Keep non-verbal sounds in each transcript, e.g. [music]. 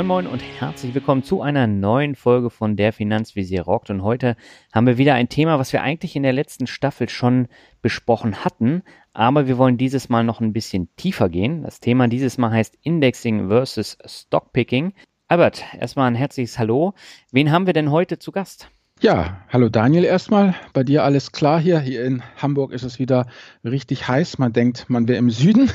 Moin Moin und herzlich willkommen zu einer neuen Folge von Der Finanzvisier rockt. Und heute haben wir wieder ein Thema, was wir eigentlich in der letzten Staffel schon besprochen hatten, aber wir wollen dieses Mal noch ein bisschen tiefer gehen. Das Thema dieses Mal heißt Indexing versus Stockpicking. Albert, erstmal ein herzliches Hallo. Wen haben wir denn heute zu Gast? Ja, hallo Daniel erstmal. Bei dir alles klar hier. Hier in Hamburg ist es wieder richtig heiß. Man denkt, man wäre im Süden.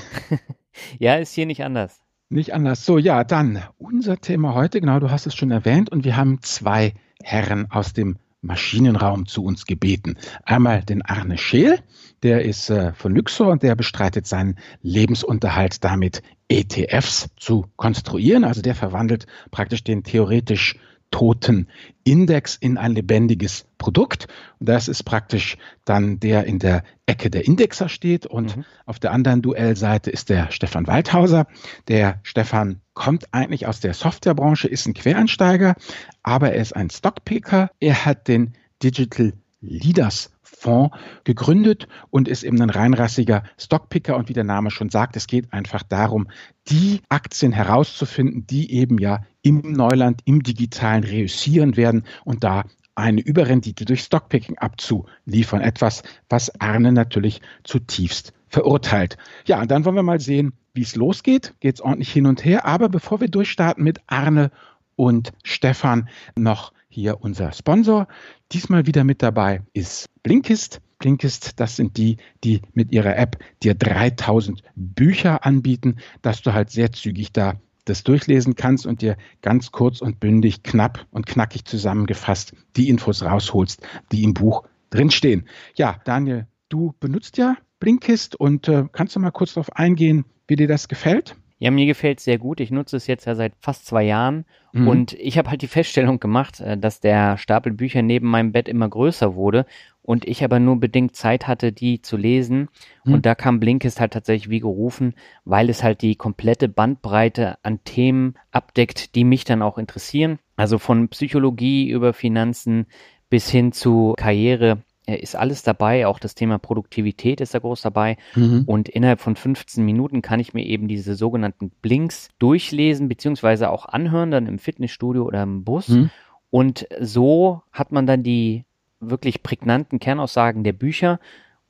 [laughs] ja, ist hier nicht anders. Nicht anders. So, ja, dann unser Thema heute, genau, du hast es schon erwähnt, und wir haben zwei Herren aus dem Maschinenraum zu uns gebeten. Einmal den Arne Scheel, der ist äh, von Luxor und der bestreitet seinen Lebensunterhalt damit, ETFs zu konstruieren. Also der verwandelt praktisch den theoretisch toten Index in ein lebendiges Produkt. Und das ist praktisch dann der in der Ecke der Indexer steht. Und mhm. auf der anderen Duellseite ist der Stefan Waldhauser. Der Stefan kommt eigentlich aus der Softwarebranche, ist ein Quereinsteiger, aber er ist ein Stockpicker. Er hat den Digital Leaders Fonds gegründet und ist eben ein reinrassiger Stockpicker. Und wie der Name schon sagt, es geht einfach darum, die Aktien herauszufinden, die eben ja im Neuland, im Digitalen reüssieren werden und da eine Überrendite durch Stockpicking abzuliefern. Etwas, was Arne natürlich zutiefst verurteilt. Ja, und dann wollen wir mal sehen, wie es losgeht. Geht es ordentlich hin und her. Aber bevor wir durchstarten mit Arne und Stefan, noch hier unser Sponsor. Diesmal wieder mit dabei ist Blinkist. Blinkist, das sind die, die mit ihrer App dir 3000 Bücher anbieten, dass du halt sehr zügig da das durchlesen kannst und dir ganz kurz und bündig, knapp und knackig zusammengefasst die Infos rausholst, die im Buch drinstehen. Ja, Daniel, du benutzt ja Blinkist und äh, kannst du mal kurz darauf eingehen, wie dir das gefällt? Ja, mir gefällt es sehr gut. Ich nutze es jetzt ja seit fast zwei Jahren mhm. und ich habe halt die Feststellung gemacht, äh, dass der Stapel Bücher neben meinem Bett immer größer wurde und ich aber nur bedingt Zeit hatte, die zu lesen. Mhm. Und da kam Blinkist halt tatsächlich wie gerufen, weil es halt die komplette Bandbreite an Themen abdeckt, die mich dann auch interessieren. Also von Psychologie über Finanzen bis hin zu Karriere ist alles dabei, auch das Thema Produktivität ist da groß dabei. Mhm. Und innerhalb von 15 Minuten kann ich mir eben diese sogenannten Blinks durchlesen, beziehungsweise auch anhören, dann im Fitnessstudio oder im Bus. Mhm. Und so hat man dann die wirklich prägnanten Kernaussagen der Bücher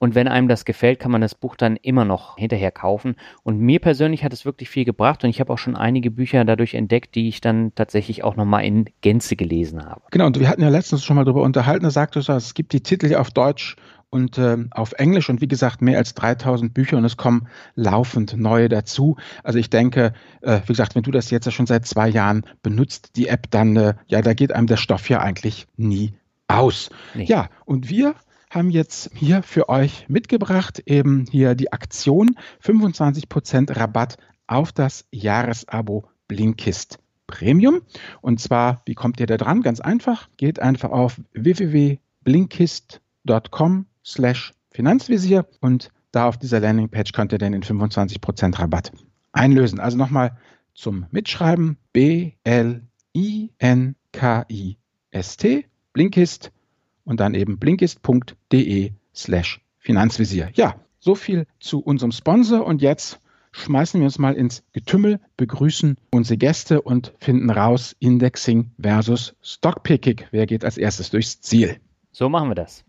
und wenn einem das gefällt, kann man das Buch dann immer noch hinterher kaufen. Und mir persönlich hat es wirklich viel gebracht und ich habe auch schon einige Bücher dadurch entdeckt, die ich dann tatsächlich auch nochmal in Gänze gelesen habe. Genau, und wir hatten ja letztens schon mal darüber unterhalten, da sagtest du, es gibt die Titel auf Deutsch und äh, auf Englisch und wie gesagt mehr als 3000 Bücher und es kommen laufend neue dazu. Also ich denke, äh, wie gesagt, wenn du das jetzt ja schon seit zwei Jahren benutzt, die App, dann äh, ja, da geht einem der Stoff ja eigentlich nie aus. Nee. Ja, und wir haben jetzt hier für euch mitgebracht, eben hier die Aktion 25% Rabatt auf das Jahresabo Blinkist Premium. Und zwar, wie kommt ihr da dran? Ganz einfach, geht einfach auf www.blinkist.com slash Finanzvisier und da auf dieser Landingpage könnt ihr dann den 25% Rabatt einlösen. Also nochmal zum Mitschreiben B-L-I-N-K-I-S-T Blinkist und dann eben blinkist.de slash Finanzvisier. Ja, so viel zu unserem Sponsor und jetzt schmeißen wir uns mal ins Getümmel, begrüßen unsere Gäste und finden raus Indexing versus Stockpicking. Wer geht als erstes durchs Ziel? So machen wir das.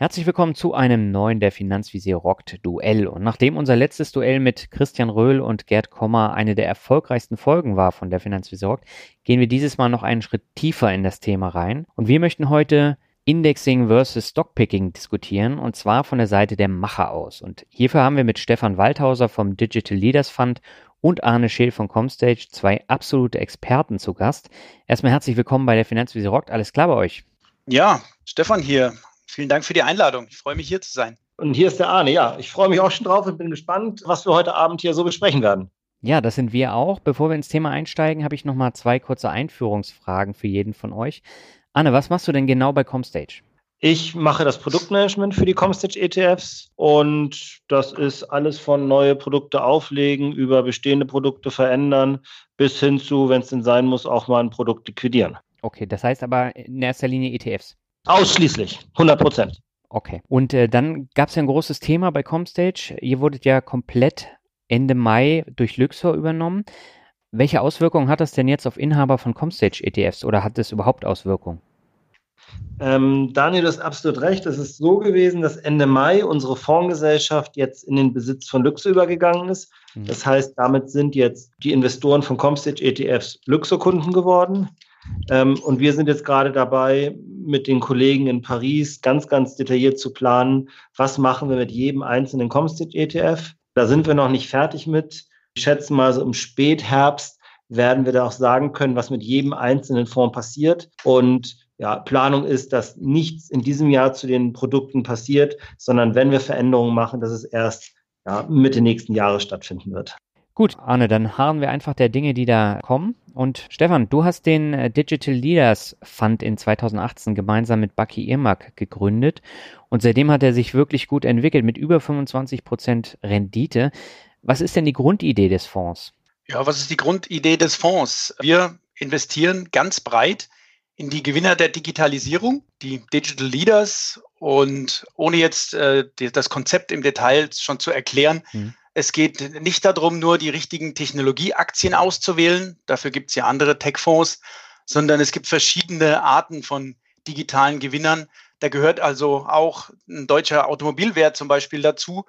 Herzlich willkommen zu einem neuen Der Finanzvisier rockt Duell. Und nachdem unser letztes Duell mit Christian Röhl und Gerd Kommer eine der erfolgreichsten Folgen war von Der Finanzvisier rockt, gehen wir dieses Mal noch einen Schritt tiefer in das Thema rein. Und wir möchten heute Indexing versus Stockpicking diskutieren und zwar von der Seite der Macher aus. Und hierfür haben wir mit Stefan Waldhauser vom Digital Leaders Fund und Arne Scheel von Comstage zwei absolute Experten zu Gast. Erstmal herzlich willkommen bei der Finanzvisier rockt. Alles klar bei euch? Ja, Stefan hier. Vielen Dank für die Einladung. Ich freue mich hier zu sein. Und hier ist der Arne. Ja, ich freue mich auch schon drauf und bin gespannt, was wir heute Abend hier so besprechen werden. Ja, das sind wir auch. Bevor wir ins Thema einsteigen, habe ich noch mal zwei kurze Einführungsfragen für jeden von euch. Anne, was machst du denn genau bei Comstage? Ich mache das Produktmanagement für die Comstage ETFs und das ist alles von neue Produkte auflegen, über bestehende Produkte verändern, bis hin zu, wenn es denn sein muss, auch mal ein Produkt liquidieren. Okay, das heißt aber in erster Linie ETFs. Ausschließlich, 100 Prozent. Okay. Und äh, dann gab es ja ein großes Thema bei Comstage. Ihr wurdet ja komplett Ende Mai durch Luxor übernommen. Welche Auswirkungen hat das denn jetzt auf Inhaber von Comstage ETFs oder hat es überhaupt Auswirkungen? Ähm, Daniel, du hast absolut recht. Es ist so gewesen, dass Ende Mai unsere Fondsgesellschaft jetzt in den Besitz von Luxor übergegangen ist. Mhm. Das heißt, damit sind jetzt die Investoren von Comstage ETFs Luxor-Kunden geworden. Ähm, und wir sind jetzt gerade dabei, mit den Kollegen in Paris ganz, ganz detailliert zu planen, was machen wir mit jedem einzelnen Comstage ETF. Da sind wir noch nicht fertig mit. Ich schätze mal, so im Spätherbst werden wir da auch sagen können, was mit jedem einzelnen Fonds passiert. Und ja, Planung ist, dass nichts in diesem Jahr zu den Produkten passiert, sondern wenn wir Veränderungen machen, dass es erst ja, Mitte nächsten Jahres stattfinden wird. Gut, Arne, dann harren wir einfach der Dinge, die da kommen. Und Stefan, du hast den äh, Digital Leaders Fund in 2018 gemeinsam mit Bucky Irmak gegründet. Und seitdem hat er sich wirklich gut entwickelt mit über 25 Prozent Rendite. Was ist denn die Grundidee des Fonds? Ja, was ist die Grundidee des Fonds? Wir investieren ganz breit in die Gewinner der Digitalisierung, die Digital Leaders. Und ohne jetzt äh, das Konzept im Detail schon zu erklären, mhm. Es geht nicht darum, nur die richtigen Technologieaktien auszuwählen. Dafür gibt es ja andere Tech-Fonds, sondern es gibt verschiedene Arten von digitalen Gewinnern. Da gehört also auch ein deutscher Automobilwert zum Beispiel dazu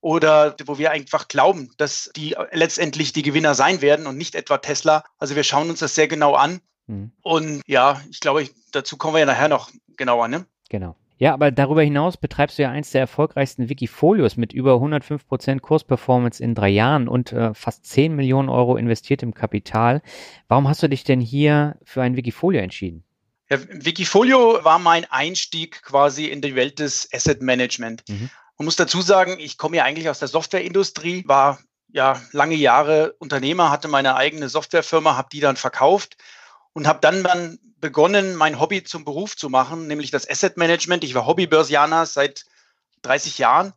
oder wo wir einfach glauben, dass die letztendlich die Gewinner sein werden und nicht etwa Tesla. Also wir schauen uns das sehr genau an Mhm. Und ja, ich glaube, dazu kommen wir ja nachher noch genauer, ne? Genau. Ja, aber darüber hinaus betreibst du ja eins der erfolgreichsten Wikifolios mit über 105% Kursperformance in drei Jahren und äh, fast 10 Millionen Euro investiertem Kapital. Warum hast du dich denn hier für ein Wikifolio entschieden? Ja, Wikifolio war mein Einstieg quasi in die Welt des Asset Management. Mhm. Man muss dazu sagen, ich komme ja eigentlich aus der Softwareindustrie, war ja lange Jahre Unternehmer, hatte meine eigene Softwarefirma, habe die dann verkauft und habe dann, dann begonnen, mein Hobby zum Beruf zu machen, nämlich das Asset Management. Ich war Hobbybörsianer seit 30 Jahren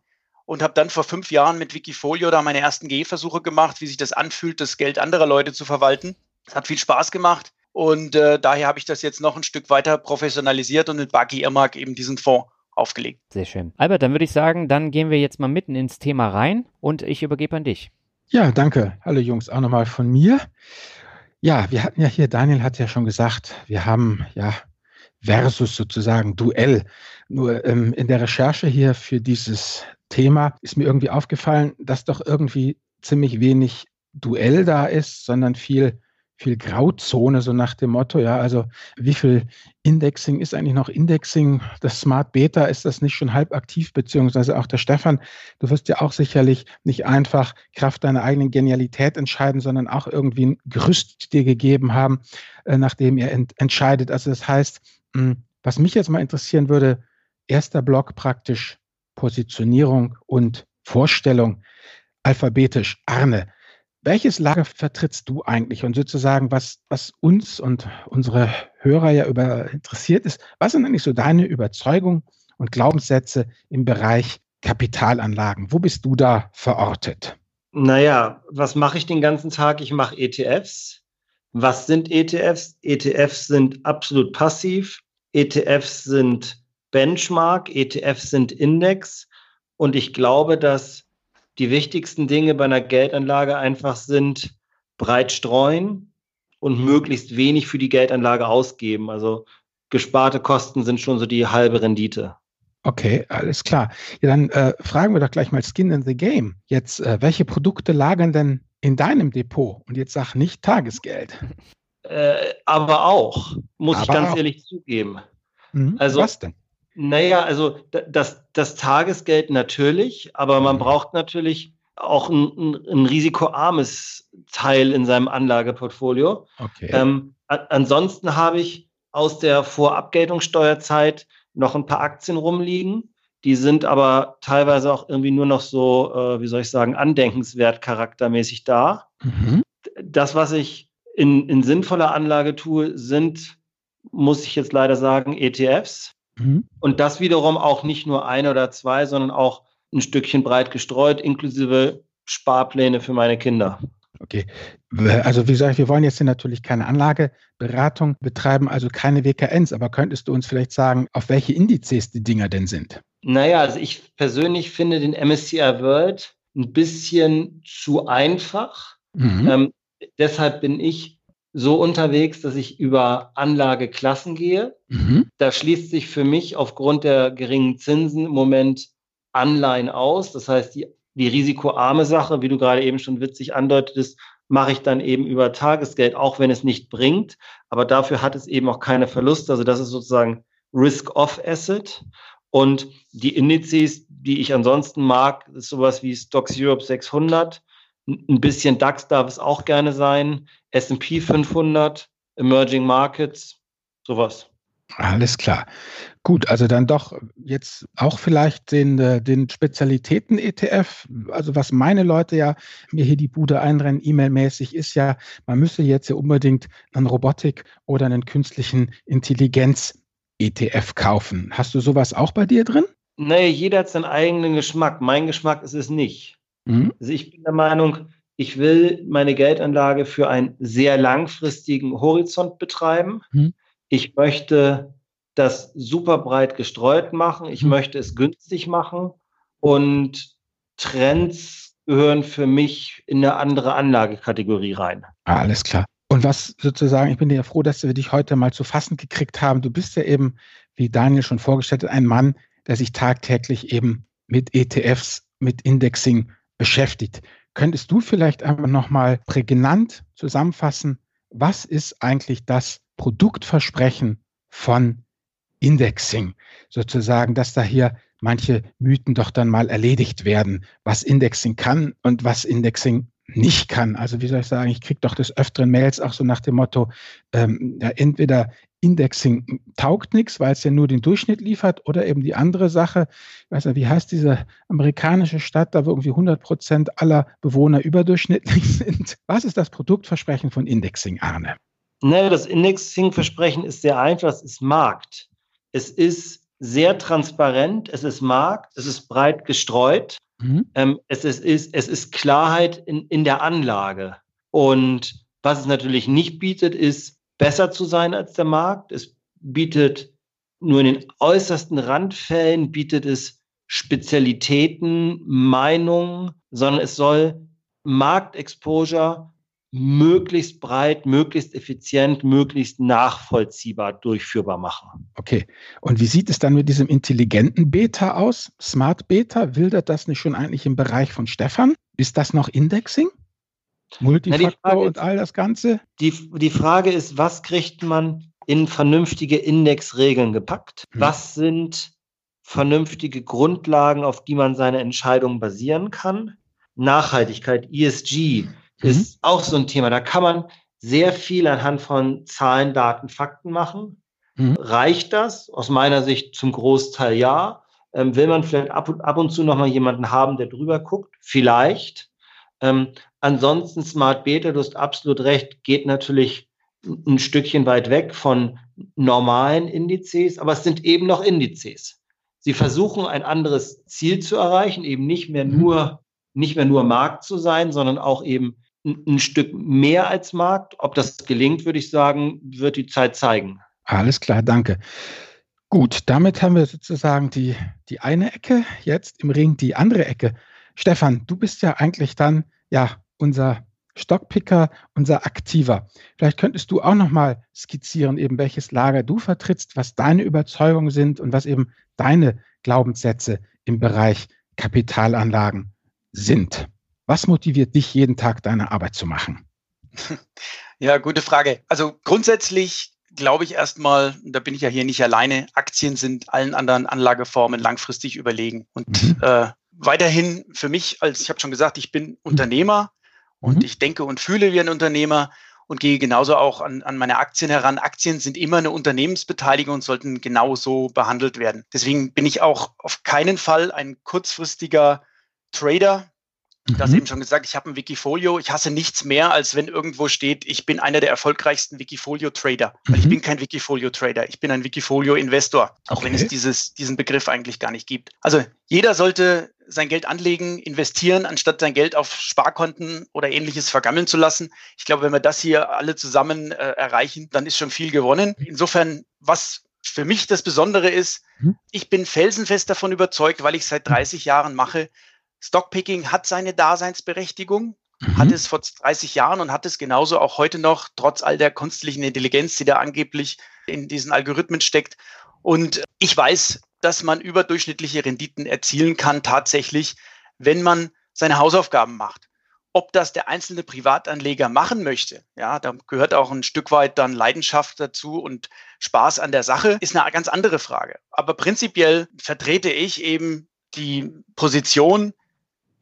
und habe dann vor fünf Jahren mit Wikifolio da meine ersten Gehversuche gemacht, wie sich das anfühlt, das Geld anderer Leute zu verwalten. Es hat viel Spaß gemacht und äh, daher habe ich das jetzt noch ein Stück weiter professionalisiert und mit Buggy Irmak eben diesen Fonds aufgelegt. Sehr schön. Albert, dann würde ich sagen, dann gehen wir jetzt mal mitten ins Thema rein und ich übergebe an dich. Ja, danke. Hallo Jungs, auch nochmal von mir. Ja, wir hatten ja hier, Daniel hat ja schon gesagt, wir haben ja versus sozusagen Duell. Nur ähm, in der Recherche hier für dieses Thema ist mir irgendwie aufgefallen, dass doch irgendwie ziemlich wenig Duell da ist, sondern viel viel Grauzone, so nach dem Motto, ja, also wie viel Indexing ist eigentlich noch Indexing? Das Smart Beta, ist das nicht schon halb aktiv, beziehungsweise auch der Stefan, du wirst ja auch sicherlich nicht einfach Kraft deiner eigenen Genialität entscheiden, sondern auch irgendwie ein Gerüst dir gegeben haben, äh, nachdem ihr ent entscheidet. Also das heißt, hm, was mich jetzt mal interessieren würde, erster Block praktisch Positionierung und Vorstellung alphabetisch. Arne, welches Lager vertrittst du eigentlich? Und sozusagen, was, was uns und unsere Hörer ja über interessiert ist, was sind eigentlich so deine Überzeugungen und Glaubenssätze im Bereich Kapitalanlagen? Wo bist du da verortet? Naja, was mache ich den ganzen Tag? Ich mache ETFs. Was sind ETFs? ETFs sind absolut passiv. ETFs sind Benchmark. ETFs sind Index. Und ich glaube, dass die wichtigsten Dinge bei einer Geldanlage einfach sind, breit streuen und möglichst wenig für die Geldanlage ausgeben. Also gesparte Kosten sind schon so die halbe Rendite. Okay, alles klar. Ja, dann äh, fragen wir doch gleich mal Skin in the Game. Jetzt, äh, welche Produkte lagern denn in deinem Depot? Und jetzt sag nicht Tagesgeld. Äh, aber auch, muss aber ich ganz auch. ehrlich zugeben. Mhm. Also, Was denn? Naja, also das, das Tagesgeld natürlich, aber man mhm. braucht natürlich auch ein, ein, ein risikoarmes Teil in seinem Anlageportfolio. Okay. Ähm, ansonsten habe ich aus der Vorabgeltungssteuerzeit noch ein paar Aktien rumliegen. Die sind aber teilweise auch irgendwie nur noch so, äh, wie soll ich sagen, andenkenswert charaktermäßig da. Mhm. Das, was ich in, in sinnvoller Anlage tue, sind, muss ich jetzt leider sagen, ETFs. Mhm. Und das wiederum auch nicht nur ein oder zwei, sondern auch ein Stückchen breit gestreut, inklusive Sparpläne für meine Kinder. Okay. Also wie gesagt, wir wollen jetzt hier natürlich keine Anlageberatung betreiben, also keine WKNs, aber könntest du uns vielleicht sagen, auf welche Indizes die Dinger denn sind? Naja, also ich persönlich finde den MSCI World ein bisschen zu einfach. Mhm. Ähm, deshalb bin ich so unterwegs, dass ich über Anlageklassen gehe. Mhm. Da schließt sich für mich aufgrund der geringen Zinsen im Moment Anleihen aus. Das heißt, die, die risikoarme Sache, wie du gerade eben schon witzig andeutetest, mache ich dann eben über Tagesgeld, auch wenn es nicht bringt. Aber dafür hat es eben auch keine Verluste. Also das ist sozusagen Risk-Off-Asset. Und die Indizes, die ich ansonsten mag, ist sowas wie Stocks Europe 600. Ein bisschen DAX darf es auch gerne sein. S&P 500, Emerging Markets, sowas. Alles klar. Gut, also dann doch jetzt auch vielleicht den, äh, den Spezialitäten-ETF. Also was meine Leute ja mir hier die Bude einrennen, E-Mail-mäßig, ist ja, man müsse jetzt ja unbedingt einen Robotik oder einen künstlichen Intelligenz-ETF kaufen. Hast du sowas auch bei dir drin? Nee, jeder hat seinen eigenen Geschmack. Mein Geschmack ist es nicht. Mhm. Also ich bin der Meinung, ich will meine Geldanlage für einen sehr langfristigen Horizont betreiben. Mhm. Ich möchte das super breit gestreut machen. Ich mhm. möchte es günstig machen. Und Trends gehören für mich in eine andere Anlagekategorie rein. Alles klar. Und was sozusagen, ich bin ja froh, dass wir dich heute mal zu fassen gekriegt haben. Du bist ja eben, wie Daniel schon vorgestellt hat, ein Mann, der sich tagtäglich eben mit ETFs, mit Indexing beschäftigt. Könntest du vielleicht einmal nochmal prägnant zusammenfassen, was ist eigentlich das Produktversprechen von Indexing? Sozusagen, dass da hier manche Mythen doch dann mal erledigt werden, was Indexing kann und was Indexing nicht kann. Also wie soll ich sagen, ich kriege doch des öfteren Mails auch so nach dem Motto, ähm, ja, entweder Indexing taugt nichts, weil es ja nur den Durchschnitt liefert, oder eben die andere Sache, ich weiß nicht, wie heißt diese amerikanische Stadt, da wo irgendwie 100 Prozent aller Bewohner überdurchschnittlich [laughs] sind. Was ist das Produktversprechen von Indexing, Arne? Ne, das Indexing-Versprechen ist sehr einfach, es ist Markt. Es ist sehr transparent, es ist Markt, es ist breit gestreut, mhm. ähm, es, ist, ist, es ist Klarheit in, in der Anlage. Und was es natürlich nicht bietet, ist besser zu sein als der Markt. Es bietet nur in den äußersten Randfällen, bietet es Spezialitäten, Meinungen, sondern es soll Marktexposure möglichst breit, möglichst effizient, möglichst nachvollziehbar durchführbar machen. Okay. Und wie sieht es dann mit diesem intelligenten Beta aus? Smart Beta, wildert das nicht schon eigentlich im Bereich von Stefan? Ist das noch Indexing? Multifaktor Na, und all das Ganze? Die, die Frage ist, was kriegt man in vernünftige Indexregeln gepackt? Hm. Was sind vernünftige Grundlagen, auf die man seine Entscheidungen basieren kann? Nachhaltigkeit, ESG, mhm. ist auch so ein Thema. Da kann man sehr viel anhand von Zahlen, Daten, Fakten machen. Mhm. Reicht das? Aus meiner Sicht zum Großteil ja. Ähm, will man vielleicht ab und, ab und zu nochmal jemanden haben, der drüber guckt? Vielleicht. Ähm, ansonsten Smart Beta, du hast absolut recht, geht natürlich ein Stückchen weit weg von normalen Indizes, aber es sind eben noch Indizes. Sie versuchen ein anderes Ziel zu erreichen, eben nicht mehr mhm. nur, nicht mehr nur Markt zu sein, sondern auch eben ein Stück mehr als Markt. Ob das gelingt, würde ich sagen, wird die Zeit zeigen. Alles klar, danke. Gut, damit haben wir sozusagen die, die eine Ecke, jetzt im Ring die andere Ecke. Stefan, du bist ja eigentlich dann ja unser Stockpicker, unser Aktiver. Vielleicht könntest du auch nochmal skizzieren, eben welches Lager du vertrittst, was deine Überzeugungen sind und was eben deine Glaubenssätze im Bereich Kapitalanlagen sind. Was motiviert dich, jeden Tag deine Arbeit zu machen? [laughs] Ja, gute Frage. Also grundsätzlich glaube ich erstmal, da bin ich ja hier nicht alleine, Aktien sind allen anderen Anlageformen langfristig überlegen. Und mhm. äh, weiterhin für mich, als ich habe schon gesagt, ich bin Unternehmer mhm. und ich denke und fühle wie ein Unternehmer und gehe genauso auch an, an meine Aktien heran. Aktien sind immer eine Unternehmensbeteiligung und sollten genauso behandelt werden. Deswegen bin ich auch auf keinen Fall ein kurzfristiger Trader, Du hast mhm. eben schon gesagt, ich habe ein Wikifolio. Ich hasse nichts mehr, als wenn irgendwo steht, ich bin einer der erfolgreichsten Wikifolio-Trader. Mhm. Ich bin kein Wikifolio-Trader, ich bin ein Wikifolio-Investor, auch okay. wenn es dieses, diesen Begriff eigentlich gar nicht gibt. Also jeder sollte sein Geld anlegen, investieren, anstatt sein Geld auf Sparkonten oder ähnliches vergammeln zu lassen. Ich glaube, wenn wir das hier alle zusammen äh, erreichen, dann ist schon viel gewonnen. Insofern, was für mich das Besondere ist, hm? ich bin felsenfest davon überzeugt, weil ich seit 30 Jahren mache, Stockpicking hat seine Daseinsberechtigung, mhm. hat es vor 30 Jahren und hat es genauso auch heute noch, trotz all der künstlichen Intelligenz, die da angeblich in diesen Algorithmen steckt. Und ich weiß, dass man überdurchschnittliche Renditen erzielen kann, tatsächlich, wenn man seine Hausaufgaben macht. Ob das der einzelne Privatanleger machen möchte, ja, da gehört auch ein Stück weit dann Leidenschaft dazu und Spaß an der Sache, ist eine ganz andere Frage. Aber prinzipiell vertrete ich eben die Position,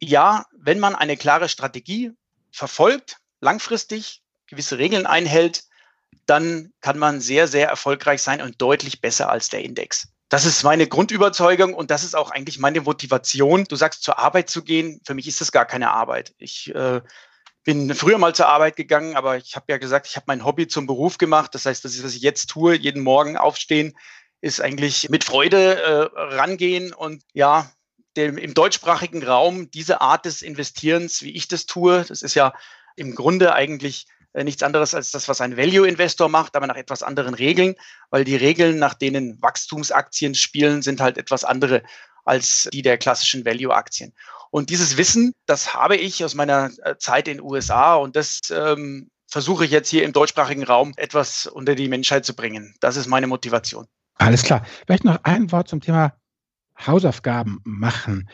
ja, wenn man eine klare Strategie verfolgt, langfristig gewisse Regeln einhält, dann kann man sehr, sehr erfolgreich sein und deutlich besser als der Index. Das ist meine Grundüberzeugung und das ist auch eigentlich meine Motivation. Du sagst, zur Arbeit zu gehen. Für mich ist das gar keine Arbeit. Ich äh, bin früher mal zur Arbeit gegangen, aber ich habe ja gesagt, ich habe mein Hobby zum Beruf gemacht. Das heißt, das ist, was ich jetzt tue, jeden Morgen aufstehen, ist eigentlich mit Freude äh, rangehen und ja, dem, im deutschsprachigen Raum diese Art des Investierens, wie ich das tue, das ist ja im Grunde eigentlich äh, nichts anderes als das, was ein Value-Investor macht, aber nach etwas anderen Regeln, weil die Regeln, nach denen Wachstumsaktien spielen, sind halt etwas andere als die der klassischen Value-Aktien. Und dieses Wissen, das habe ich aus meiner äh, Zeit in den USA und das ähm, versuche ich jetzt hier im deutschsprachigen Raum etwas unter die Menschheit zu bringen. Das ist meine Motivation. Alles klar. Vielleicht noch ein Wort zum Thema Hausaufgaben machen.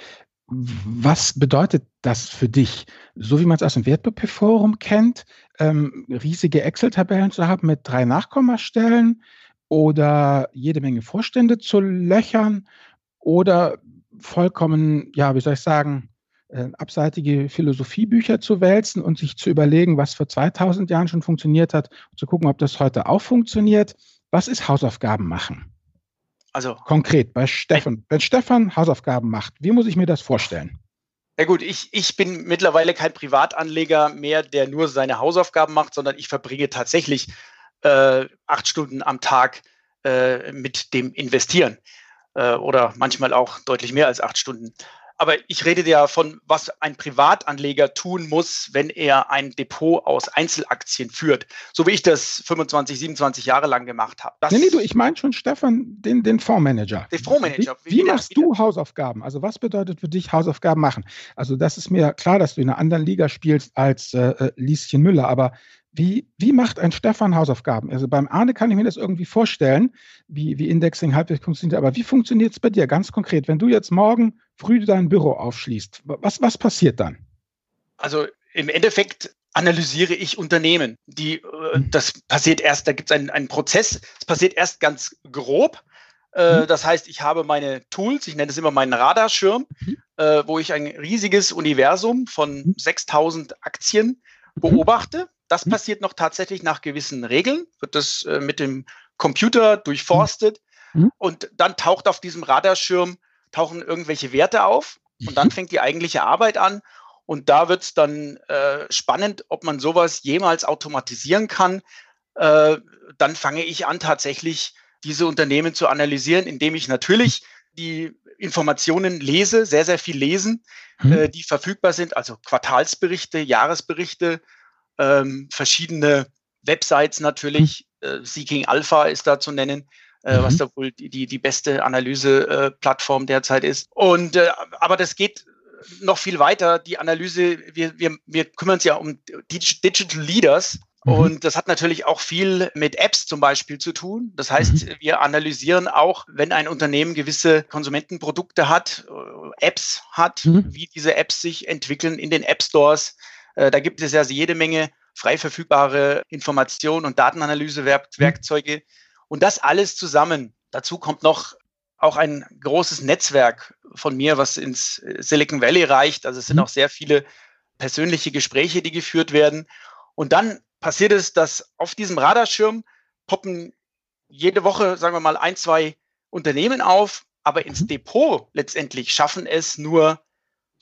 Was bedeutet das für dich? So wie man es aus dem Wertpapierforum kennt, ähm, riesige Excel-Tabellen zu haben mit drei Nachkommastellen oder jede Menge Vorstände zu löchern oder vollkommen, ja, wie soll ich sagen, äh, abseitige Philosophiebücher zu wälzen und sich zu überlegen, was vor 2000 Jahren schon funktioniert hat, zu gucken, ob das heute auch funktioniert. Was ist Hausaufgaben machen? Also konkret bei Stefan. Wenn Stefan Hausaufgaben macht, wie muss ich mir das vorstellen? Ja gut, ich, ich bin mittlerweile kein Privatanleger mehr, der nur seine Hausaufgaben macht, sondern ich verbringe tatsächlich äh, acht Stunden am Tag äh, mit dem Investieren äh, oder manchmal auch deutlich mehr als acht Stunden. Aber ich rede ja von, was ein Privatanleger tun muss, wenn er ein Depot aus Einzelaktien führt. So wie ich das 25, 27 Jahre lang gemacht habe. Das nee, nee, du, ich meine schon, Stefan, den, den Fondsmanager. Den Fondsmanager. Wie, wie, wie machst du Hausaufgaben? Also was bedeutet für dich Hausaufgaben machen? Also das ist mir klar, dass du in einer anderen Liga spielst als äh, äh Lieschen Müller, aber wie, wie macht ein Stefan Hausaufgaben? Also beim Arne kann ich mir das irgendwie vorstellen, wie, wie Indexing halbwegs funktioniert. Aber wie funktioniert es bei dir ganz konkret? Wenn du jetzt morgen früh dein Büro aufschließt, was, was passiert dann? Also im Endeffekt analysiere ich Unternehmen. Die, äh, mhm. das passiert erst, da gibt es einen, einen Prozess, es passiert erst ganz grob. Äh, mhm. Das heißt, ich habe meine Tools, ich nenne es immer meinen Radarschirm, mhm. äh, wo ich ein riesiges Universum von 6000 Aktien beobachte. Das mhm. passiert noch tatsächlich nach gewissen Regeln, wird das äh, mit dem Computer durchforstet mhm. und dann taucht auf diesem Radarschirm, tauchen irgendwelche Werte auf und dann mhm. fängt die eigentliche Arbeit an und da wird es dann äh, spannend, ob man sowas jemals automatisieren kann. Äh, dann fange ich an, tatsächlich diese Unternehmen zu analysieren, indem ich natürlich die Informationen lese, sehr, sehr viel lesen, mhm. äh, die verfügbar sind, also Quartalsberichte, Jahresberichte, ähm, verschiedene Websites natürlich. Äh, Seeking Alpha ist da zu nennen, äh, mhm. was da wohl die, die, beste Analyseplattform äh, derzeit ist. Und äh, aber das geht noch viel weiter. Die Analyse, wir, wir, wir kümmern uns ja um Digital Leaders. Mhm. Und das hat natürlich auch viel mit Apps zum Beispiel zu tun. Das heißt, mhm. wir analysieren auch, wenn ein Unternehmen gewisse Konsumentenprodukte hat, äh, Apps hat, mhm. wie diese Apps sich entwickeln in den App Stores, da gibt es ja jede Menge frei verfügbare Informationen und Datenanalysewerkzeuge. Und das alles zusammen. Dazu kommt noch auch ein großes Netzwerk von mir, was ins Silicon Valley reicht. Also es sind mhm. auch sehr viele persönliche Gespräche, die geführt werden. Und dann passiert es, dass auf diesem Radarschirm poppen jede Woche, sagen wir mal, ein, zwei Unternehmen auf, aber ins mhm. Depot letztendlich schaffen es nur,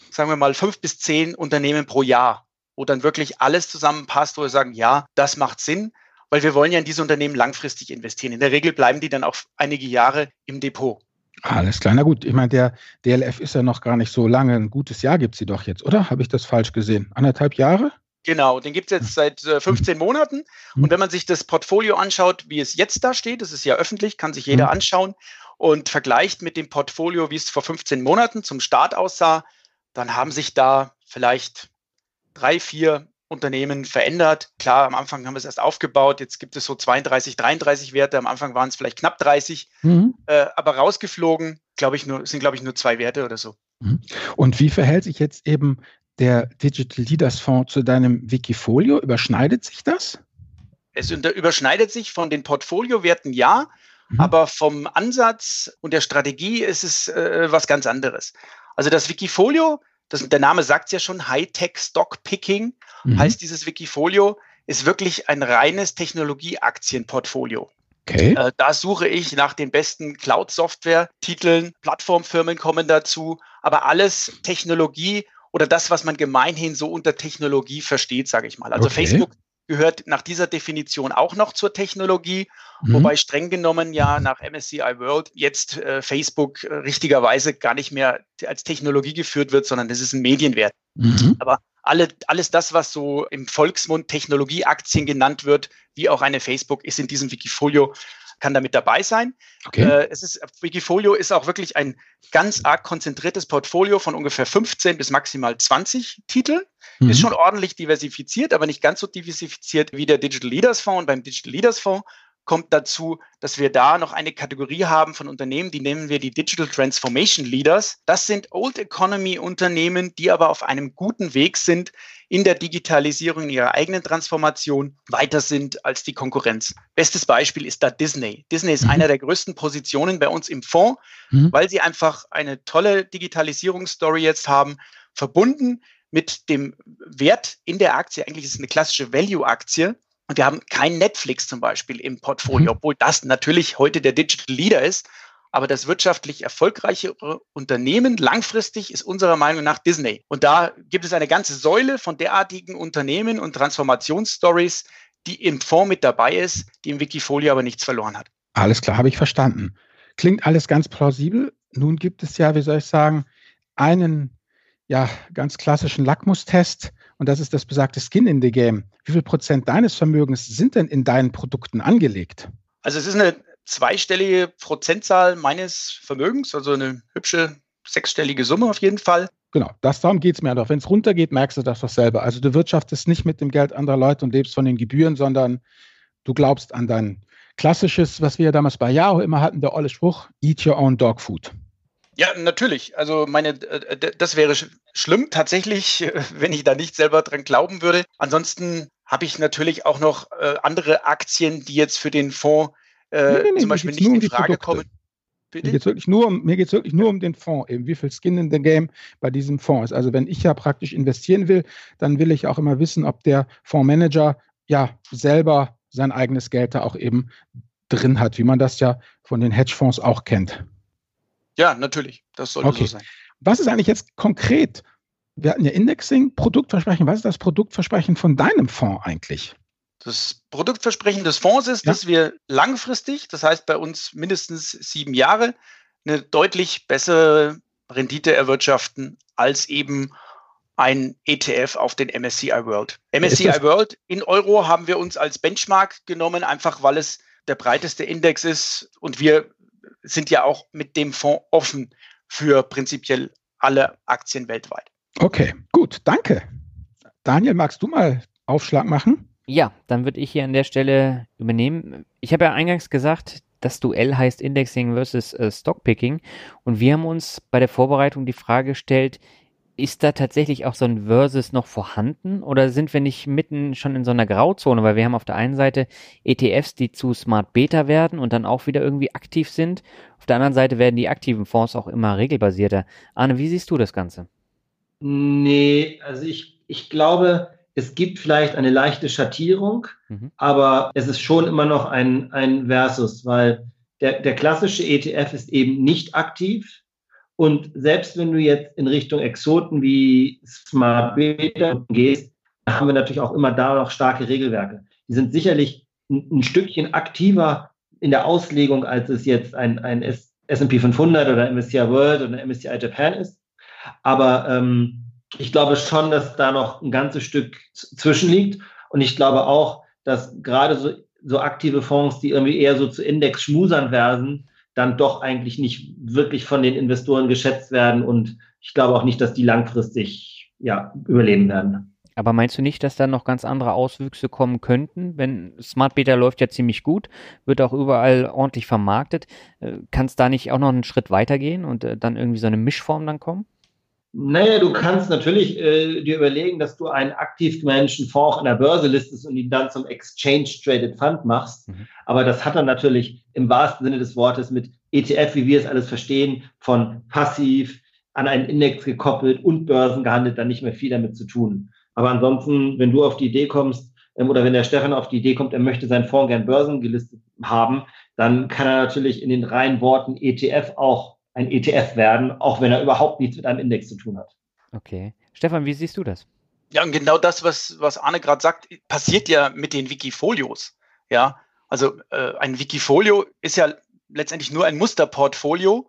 sagen wir mal, fünf bis zehn Unternehmen pro Jahr wo dann wirklich alles zusammenpasst, wo wir sagen, ja, das macht Sinn, weil wir wollen ja in diese Unternehmen langfristig investieren. In der Regel bleiben die dann auch einige Jahre im Depot. Alles klar, na gut. Ich meine, der DLF ist ja noch gar nicht so lange. Ein gutes Jahr gibt sie doch jetzt, oder? Habe ich das falsch gesehen? Anderthalb Jahre? Genau, den gibt es jetzt seit äh, 15 Monaten. Und wenn man sich das Portfolio anschaut, wie es jetzt da steht, das ist ja öffentlich, kann sich jeder anschauen und vergleicht mit dem Portfolio, wie es vor 15 Monaten zum Start aussah, dann haben sich da vielleicht drei, vier Unternehmen verändert. Klar, am Anfang haben wir es erst aufgebaut, jetzt gibt es so 32, 33 Werte, am Anfang waren es vielleicht knapp 30, mhm. äh, aber rausgeflogen, glaube ich, nur, sind, glaube ich, nur zwei Werte oder so. Mhm. Und wie verhält sich jetzt eben der Digital Leaders Fonds zu deinem Wikifolio? Überschneidet sich das? Es überschneidet sich von den Portfoliowerten ja, mhm. aber vom Ansatz und der Strategie ist es äh, was ganz anderes. Also das Wikifolio, das, der Name sagt es ja schon, Hightech Stock Picking, mhm. heißt dieses Wikifolio, ist wirklich ein reines Technologieaktienportfolio. Okay. Äh, da suche ich nach den besten Cloud-Software-Titeln, Plattformfirmen kommen dazu, aber alles Technologie oder das, was man gemeinhin so unter Technologie versteht, sage ich mal. Also okay. Facebook gehört nach dieser Definition auch noch zur Technologie, mhm. wobei streng genommen ja nach MSCI World jetzt äh, Facebook äh, richtigerweise gar nicht mehr als Technologie geführt wird, sondern das ist ein Medienwert. Mhm. Aber alle, alles das, was so im Volksmund Technologieaktien genannt wird, wie auch eine Facebook, ist in diesem Wikifolio kann damit dabei sein. Okay. Äh, es ist, Wikifolio ist auch wirklich ein ganz arg konzentriertes Portfolio von ungefähr 15 bis maximal 20 Titeln. Mhm. Ist schon ordentlich diversifiziert, aber nicht ganz so diversifiziert wie der Digital Leaders Fonds. Und beim Digital Leaders Fonds kommt dazu, dass wir da noch eine Kategorie haben von Unternehmen, die nennen wir die Digital Transformation Leaders. Das sind Old Economy Unternehmen, die aber auf einem guten Weg sind, in der Digitalisierung in ihrer eigenen Transformation weiter sind als die Konkurrenz. Bestes Beispiel ist da Disney. Disney ist mhm. einer der größten Positionen bei uns im Fonds, mhm. weil sie einfach eine tolle Digitalisierungsstory jetzt haben, verbunden mit dem Wert in der Aktie. Eigentlich ist es eine klassische Value-Aktie und wir haben kein Netflix zum Beispiel im Portfolio, mhm. obwohl das natürlich heute der Digital Leader ist. Aber das wirtschaftlich erfolgreiche Unternehmen langfristig ist unserer Meinung nach Disney. Und da gibt es eine ganze Säule von derartigen Unternehmen und Transformationsstories, die im Fonds mit dabei ist, die im Wikifolio aber nichts verloren hat. Alles klar, habe ich verstanden. Klingt alles ganz plausibel. Nun gibt es ja, wie soll ich sagen, einen ja, ganz klassischen Lackmustest und das ist das besagte Skin in the Game. Wie viel Prozent deines Vermögens sind denn in deinen Produkten angelegt? Also es ist eine zweistellige Prozentzahl meines Vermögens, also eine hübsche sechsstellige Summe auf jeden Fall. Genau, das darum geht es mir doch. Wenn es runtergeht, merkst du das doch selber. Also du wirtschaftest nicht mit dem Geld anderer Leute und lebst von den Gebühren, sondern du glaubst an dein klassisches, was wir ja damals bei Yahoo immer hatten, der olle Spruch, eat your own dog food. Ja, natürlich. Also meine, äh, das wäre schlimm tatsächlich, [laughs] wenn ich da nicht selber dran glauben würde. Ansonsten habe ich natürlich auch noch äh, andere Aktien, die jetzt für den Fonds äh, nee, nee, zum Beispiel nicht in Frage kommen. Bitte? Mir geht es wirklich, nur um, wirklich nur um den Fonds, eben wie viel Skin in the Game bei diesem Fonds ist. Also wenn ich ja praktisch investieren will, dann will ich auch immer wissen, ob der Fondsmanager ja selber sein eigenes Geld da auch eben drin hat, wie man das ja von den Hedgefonds auch kennt. Ja, natürlich. Das sollte okay. so sein. Was ist eigentlich jetzt konkret? Wir hatten ja Indexing, Produktversprechen. Was ist das Produktversprechen von deinem Fonds eigentlich? Das Produktversprechen des Fonds ist, ja. dass wir langfristig, das heißt bei uns mindestens sieben Jahre, eine deutlich bessere Rendite erwirtschaften als eben ein ETF auf den MSCI World. MSCI World in Euro haben wir uns als Benchmark genommen, einfach weil es der breiteste Index ist und wir sind ja auch mit dem Fonds offen für prinzipiell alle Aktien weltweit. Okay, gut, danke. Daniel, magst du mal Aufschlag machen? Ja, dann würde ich hier an der Stelle übernehmen. Ich habe ja eingangs gesagt, das Duell heißt Indexing versus äh, Stockpicking und wir haben uns bei der Vorbereitung die Frage gestellt, ist da tatsächlich auch so ein Versus noch vorhanden oder sind wir nicht mitten schon in so einer Grauzone? Weil wir haben auf der einen Seite ETFs, die zu Smart Beta werden und dann auch wieder irgendwie aktiv sind. Auf der anderen Seite werden die aktiven Fonds auch immer regelbasierter. Arne, wie siehst du das Ganze? Nee, also ich, ich glaube, es gibt vielleicht eine leichte Schattierung, mhm. aber es ist schon immer noch ein, ein Versus, weil der, der klassische ETF ist eben nicht aktiv und selbst wenn du jetzt in Richtung Exoten wie Smart Beta gehst, haben wir natürlich auch immer da noch starke Regelwerke. Die sind sicherlich ein, ein Stückchen aktiver in der Auslegung, als es jetzt ein, ein S&P 500 oder MSCI World oder MSCI Japan ist. Aber ähm, ich glaube schon, dass da noch ein ganzes Stück zwischenliegt. Und ich glaube auch, dass gerade so, so aktive Fonds, die irgendwie eher so zu Index-Schmusern werden, dann doch eigentlich nicht wirklich von den Investoren geschätzt werden. Und ich glaube auch nicht, dass die langfristig ja, überleben werden. Aber meinst du nicht, dass da noch ganz andere Auswüchse kommen könnten? Wenn Smart Beta läuft ja ziemlich gut, wird auch überall ordentlich vermarktet. Äh, Kann es da nicht auch noch einen Schritt weitergehen und äh, dann irgendwie so eine Mischform dann kommen? Naja, du kannst natürlich äh, dir überlegen, dass du einen aktiv gemanagten Fonds an der Börse listest und ihn dann zum Exchange Traded Fund machst. Mhm. Aber das hat dann natürlich im wahrsten Sinne des Wortes mit ETF, wie wir es alles verstehen, von passiv an einen Index gekoppelt und Börsen gehandelt, dann nicht mehr viel damit zu tun. Aber ansonsten, wenn du auf die Idee kommst, ähm, oder wenn der Stefan auf die Idee kommt, er möchte seinen Fonds gern börsengelistet haben, dann kann er natürlich in den reinen Worten ETF auch ein ETF werden, auch wenn er überhaupt nichts mit einem Index zu tun hat. Okay. Stefan, wie siehst du das? Ja, und genau das, was, was Arne gerade sagt, passiert ja mit den Wikifolios. Ja, also äh, ein Wikifolio ist ja letztendlich nur ein Musterportfolio.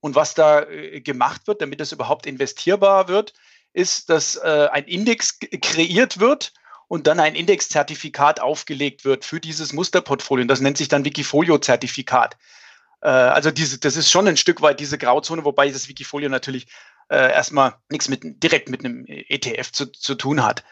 Und was da äh, gemacht wird, damit es überhaupt investierbar wird, ist, dass äh, ein Index kreiert wird und dann ein Indexzertifikat aufgelegt wird für dieses Musterportfolio. Und das nennt sich dann Wikifolio-Zertifikat. Äh, also diese, das ist schon ein Stück weit diese Grauzone, wobei das Wikifolio natürlich äh, erstmal nichts mit, direkt mit einem ETF zu, zu tun hat.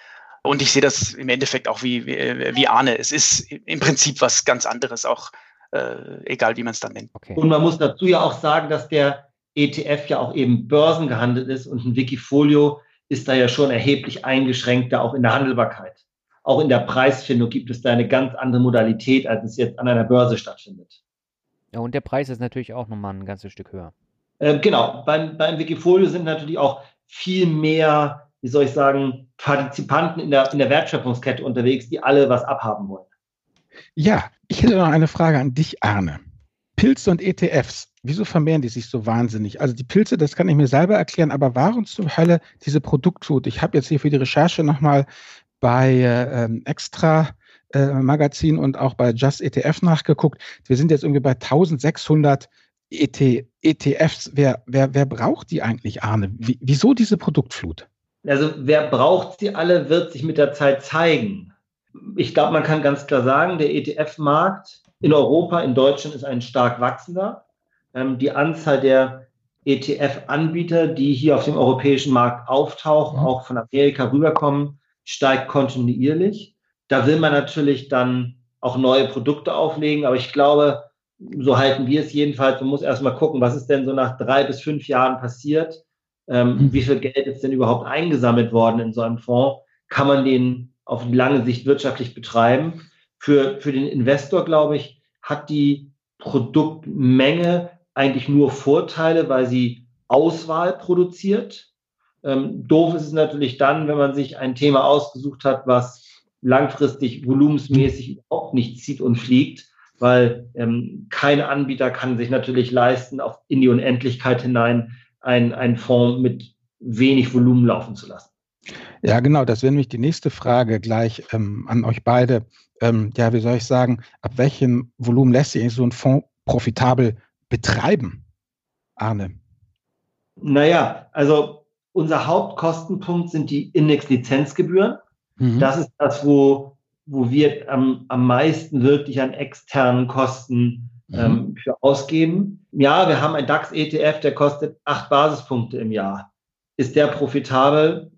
Und ich sehe das im Endeffekt auch wie, wie, wie Arne. Es ist im Prinzip was ganz anderes, auch äh, egal wie man es dann nennt. Okay. Und man muss dazu ja auch sagen, dass der ETF ja auch eben börsengehandelt ist und ein Wikifolio ist da ja schon erheblich eingeschränkter, auch in der Handelbarkeit. Auch in der Preisfindung gibt es da eine ganz andere Modalität, als es jetzt an einer Börse stattfindet. Ja, und der Preis ist natürlich auch nochmal ein ganzes Stück höher. Äh, genau, beim, beim Wikifolio sind natürlich auch viel mehr, wie soll ich sagen, Partizipanten in der, in der Wertschöpfungskette unterwegs, die alle was abhaben wollen. Ja, ich hätte noch eine Frage an dich, Arne. Pilze und ETFs, wieso vermehren die sich so wahnsinnig? Also die Pilze, das kann ich mir selber erklären, aber warum zur Hölle diese Produktflut? Ich habe jetzt hier für die Recherche nochmal bei äh, ähm, Extra äh, Magazin und auch bei Just ETF nachgeguckt. Wir sind jetzt irgendwie bei 1600 ET, ETFs. Wer, wer, wer braucht die eigentlich, Arne? Wie, wieso diese Produktflut? Also wer braucht sie alle, wird sich mit der Zeit zeigen. Ich glaube, man kann ganz klar sagen, der ETF-Markt in Europa, in Deutschland ist ein stark wachsender. Ähm, die Anzahl der ETF-Anbieter, die hier auf dem europäischen Markt auftauchen, mhm. auch von Amerika rüberkommen, steigt kontinuierlich. Da will man natürlich dann auch neue Produkte auflegen, aber ich glaube, so halten wir es jedenfalls. Man muss erstmal gucken, was ist denn so nach drei bis fünf Jahren passiert? Ähm, mhm. Wie viel Geld ist denn überhaupt eingesammelt worden in so einem Fonds? Kann man den auf lange Sicht wirtschaftlich betreiben? Für, für den Investor, glaube ich, hat die Produktmenge eigentlich nur Vorteile, weil sie Auswahl produziert. Ähm, doof ist es natürlich dann, wenn man sich ein Thema ausgesucht hat, was langfristig volumensmäßig überhaupt nicht zieht und fliegt, weil ähm, kein Anbieter kann sich natürlich leisten, auf in die Unendlichkeit hinein einen Fonds mit wenig Volumen laufen zu lassen. Ja, genau, das wäre nämlich die nächste Frage gleich ähm, an euch beide. Ähm, ja, wie soll ich sagen, ab welchem Volumen lässt sich so ein Fonds profitabel betreiben? Arne. Naja, also unser Hauptkostenpunkt sind die Index-Lizenzgebühren. Mhm. Das ist das, wo, wo wir am, am meisten wirklich an externen Kosten mhm. ähm, für ausgeben. Ja, wir haben einen DAX-ETF, der kostet acht Basispunkte im Jahr. Ist der profitabel?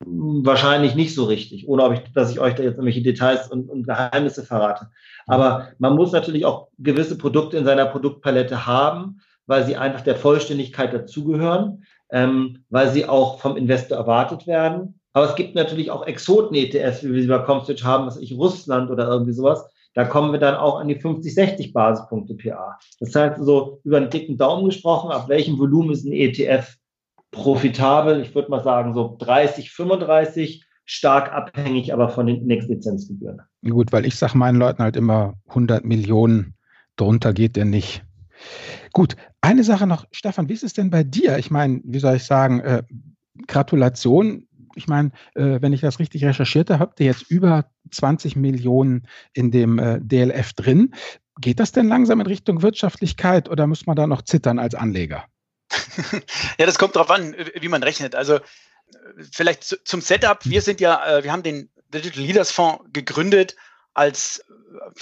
Wahrscheinlich nicht so richtig, ohne ich, dass ich euch da jetzt irgendwelche Details und, und Geheimnisse verrate. Aber man muss natürlich auch gewisse Produkte in seiner Produktpalette haben, weil sie einfach der Vollständigkeit dazugehören, ähm, weil sie auch vom Investor erwartet werden aber es gibt natürlich auch Exoten-ETFs, wie wir sie bei Comstage haben, was ich Russland oder irgendwie sowas. Da kommen wir dann auch an die 50, 60 Basispunkte PA. Das heißt so über einen dicken Daumen gesprochen, ab welchem Volumen ist ein ETF profitabel? Ich würde mal sagen so 30, 35, stark abhängig aber von den Index-Lizenzgebühren. Gut, weil ich sage meinen Leuten halt immer 100 Millionen, drunter geht der nicht. Gut, eine Sache noch, Stefan, wie ist es denn bei dir? Ich meine, wie soll ich sagen, äh, Gratulation, ich meine, äh, wenn ich das richtig recherchiert habe, habt ihr jetzt über 20 Millionen in dem äh, DLF drin. Geht das denn langsam in Richtung Wirtschaftlichkeit oder muss man da noch zittern als Anleger? [laughs] ja, das kommt darauf an, wie man rechnet. Also vielleicht zum Setup. Wir sind ja, äh, wir haben den Digital Leaders Fonds gegründet als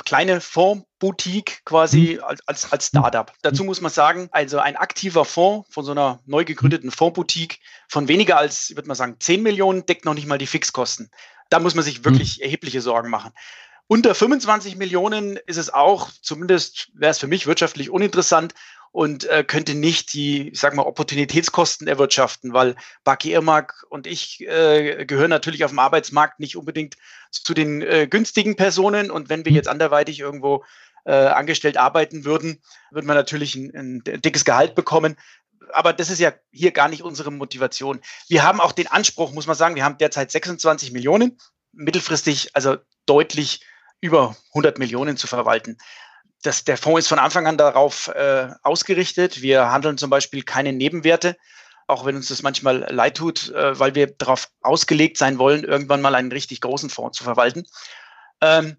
kleine Fondsboutique quasi mhm. als, als, als Startup. Dazu muss man sagen, also ein aktiver Fonds von so einer neu gegründeten Fondsboutique von weniger als, ich würde mal sagen, 10 Millionen deckt noch nicht mal die Fixkosten. Da muss man sich wirklich mhm. erhebliche Sorgen machen. Unter 25 Millionen ist es auch, zumindest wäre es für mich wirtschaftlich uninteressant und äh, könnte nicht die, ich sag mal, Opportunitätskosten erwirtschaften, weil Baki Irmak und ich äh, gehören natürlich auf dem Arbeitsmarkt nicht unbedingt zu den äh, günstigen Personen. Und wenn wir mhm. jetzt anderweitig irgendwo äh, angestellt arbeiten würden, würden wir natürlich ein, ein dickes Gehalt bekommen. Aber das ist ja hier gar nicht unsere Motivation. Wir haben auch den Anspruch, muss man sagen, wir haben derzeit 26 Millionen, mittelfristig also deutlich über 100 Millionen zu verwalten. Das, der Fonds ist von Anfang an darauf äh, ausgerichtet. Wir handeln zum Beispiel keine Nebenwerte, auch wenn uns das manchmal leid tut, äh, weil wir darauf ausgelegt sein wollen, irgendwann mal einen richtig großen Fonds zu verwalten. Ähm,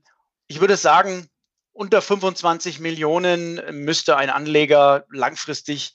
ich würde sagen, unter 25 Millionen müsste ein Anleger langfristig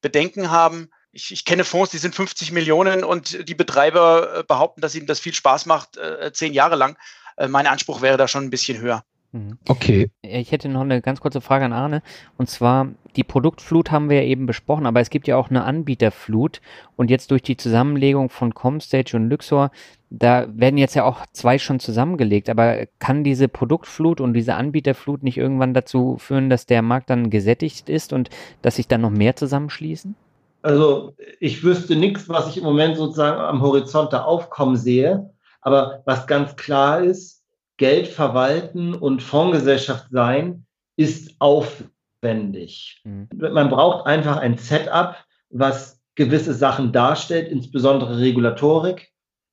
Bedenken haben. Ich, ich, kenne Fonds, die sind 50 Millionen und die Betreiber äh, behaupten, dass ihnen das viel Spaß macht, äh, zehn Jahre lang. Äh, mein Anspruch wäre da schon ein bisschen höher. Mhm. Okay. Ich hätte noch eine ganz kurze Frage an Arne. Und zwar, die Produktflut haben wir ja eben besprochen, aber es gibt ja auch eine Anbieterflut. Und jetzt durch die Zusammenlegung von Comstage und Luxor, da werden jetzt ja auch zwei schon zusammengelegt. Aber kann diese Produktflut und diese Anbieterflut nicht irgendwann dazu führen, dass der Markt dann gesättigt ist und dass sich dann noch mehr zusammenschließen? Also ich wüsste nichts, was ich im Moment sozusagen am Horizont da aufkommen sehe. Aber was ganz klar ist, Geld verwalten und Fondsgesellschaft sein ist aufwendig. Mhm. Man braucht einfach ein Setup, was gewisse Sachen darstellt, insbesondere Regulatorik.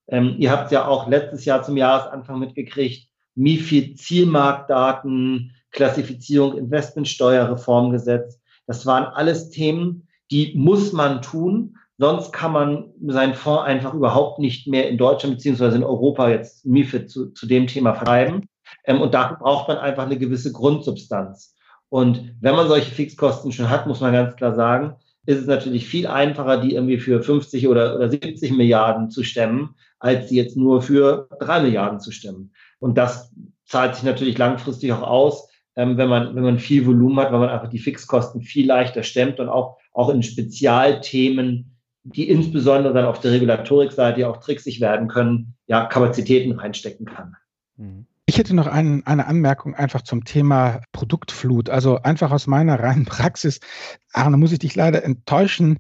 Ähm, ihr habt ja auch letztes Jahr zum Jahresanfang mitgekriegt, MIFID, Zielmarktdaten, Klassifizierung, Investmentsteuer, Reformgesetz. Das waren alles Themen, die muss man tun, Sonst kann man seinen Fonds einfach überhaupt nicht mehr in Deutschland beziehungsweise in Europa jetzt MIFID zu, zu dem Thema schreiben. Ähm, und dafür braucht man einfach eine gewisse Grundsubstanz. Und wenn man solche Fixkosten schon hat, muss man ganz klar sagen, ist es natürlich viel einfacher, die irgendwie für 50 oder, oder 70 Milliarden zu stemmen, als die jetzt nur für drei Milliarden zu stemmen. Und das zahlt sich natürlich langfristig auch aus, ähm, wenn man, wenn man viel Volumen hat, weil man einfach die Fixkosten viel leichter stemmt und auch, auch in Spezialthemen die insbesondere dann auf der Regulatorikseite ja auch tricksig werden können, ja, Kapazitäten reinstecken kann. Mhm. Ich hätte noch ein, eine Anmerkung einfach zum Thema Produktflut. Also einfach aus meiner reinen Praxis. Arne, muss ich dich leider enttäuschen.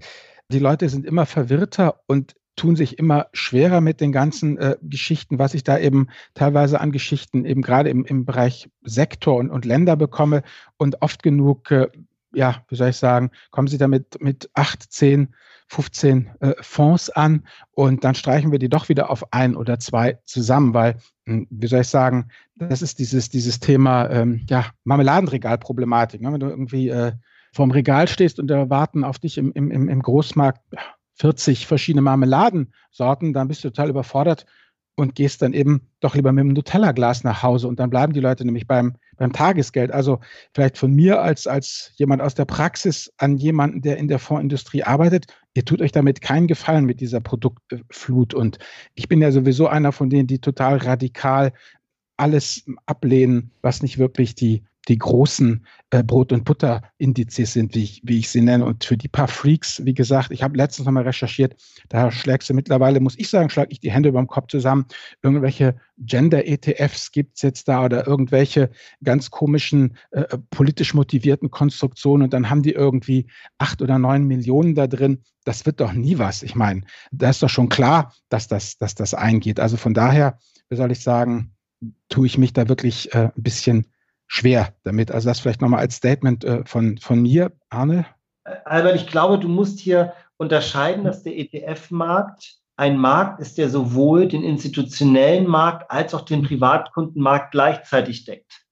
Die Leute sind immer verwirrter und tun sich immer schwerer mit den ganzen äh, Geschichten, was ich da eben teilweise an Geschichten eben gerade im, im Bereich Sektor und, und Länder bekomme. Und oft genug, äh, ja, wie soll ich sagen, kommen sie damit mit acht, zehn 15 äh, Fonds an und dann streichen wir die doch wieder auf ein oder zwei zusammen, weil, hm, wie soll ich sagen, das ist dieses, dieses Thema ähm, ja, Marmeladenregalproblematik. Ne? Wenn du irgendwie äh, vorm Regal stehst und da warten auf dich im, im, im Großmarkt 40 verschiedene Marmeladensorten, dann bist du total überfordert und gehst dann eben doch lieber mit dem Nutella-Glas nach Hause und dann bleiben die Leute nämlich beim, beim Tagesgeld. Also vielleicht von mir als, als jemand aus der Praxis an jemanden, der in der Fondsindustrie arbeitet, ihr tut euch damit keinen Gefallen mit dieser Produktflut. Und ich bin ja sowieso einer von denen, die total radikal alles ablehnen, was nicht wirklich die die großen äh, Brot- und Butter-Indizes sind, wie ich, wie ich sie nenne. Und für die paar Freaks, wie gesagt, ich habe letztens nochmal recherchiert, da schlägst du mittlerweile, muss ich sagen, schlage ich die Hände über dem Kopf zusammen. Irgendwelche Gender-ETFs gibt es jetzt da oder irgendwelche ganz komischen äh, politisch motivierten Konstruktionen und dann haben die irgendwie acht oder neun Millionen da drin. Das wird doch nie was. Ich meine, da ist doch schon klar, dass das, dass das eingeht. Also von daher, wie soll ich sagen, tue ich mich da wirklich äh, ein bisschen schwer damit. Also das vielleicht nochmal als Statement äh, von, von mir, Arne. Albert, ich glaube, du musst hier unterscheiden, dass der ETF-Markt ein Markt ist, der sowohl den institutionellen Markt als auch den Privatkundenmarkt gleichzeitig deckt.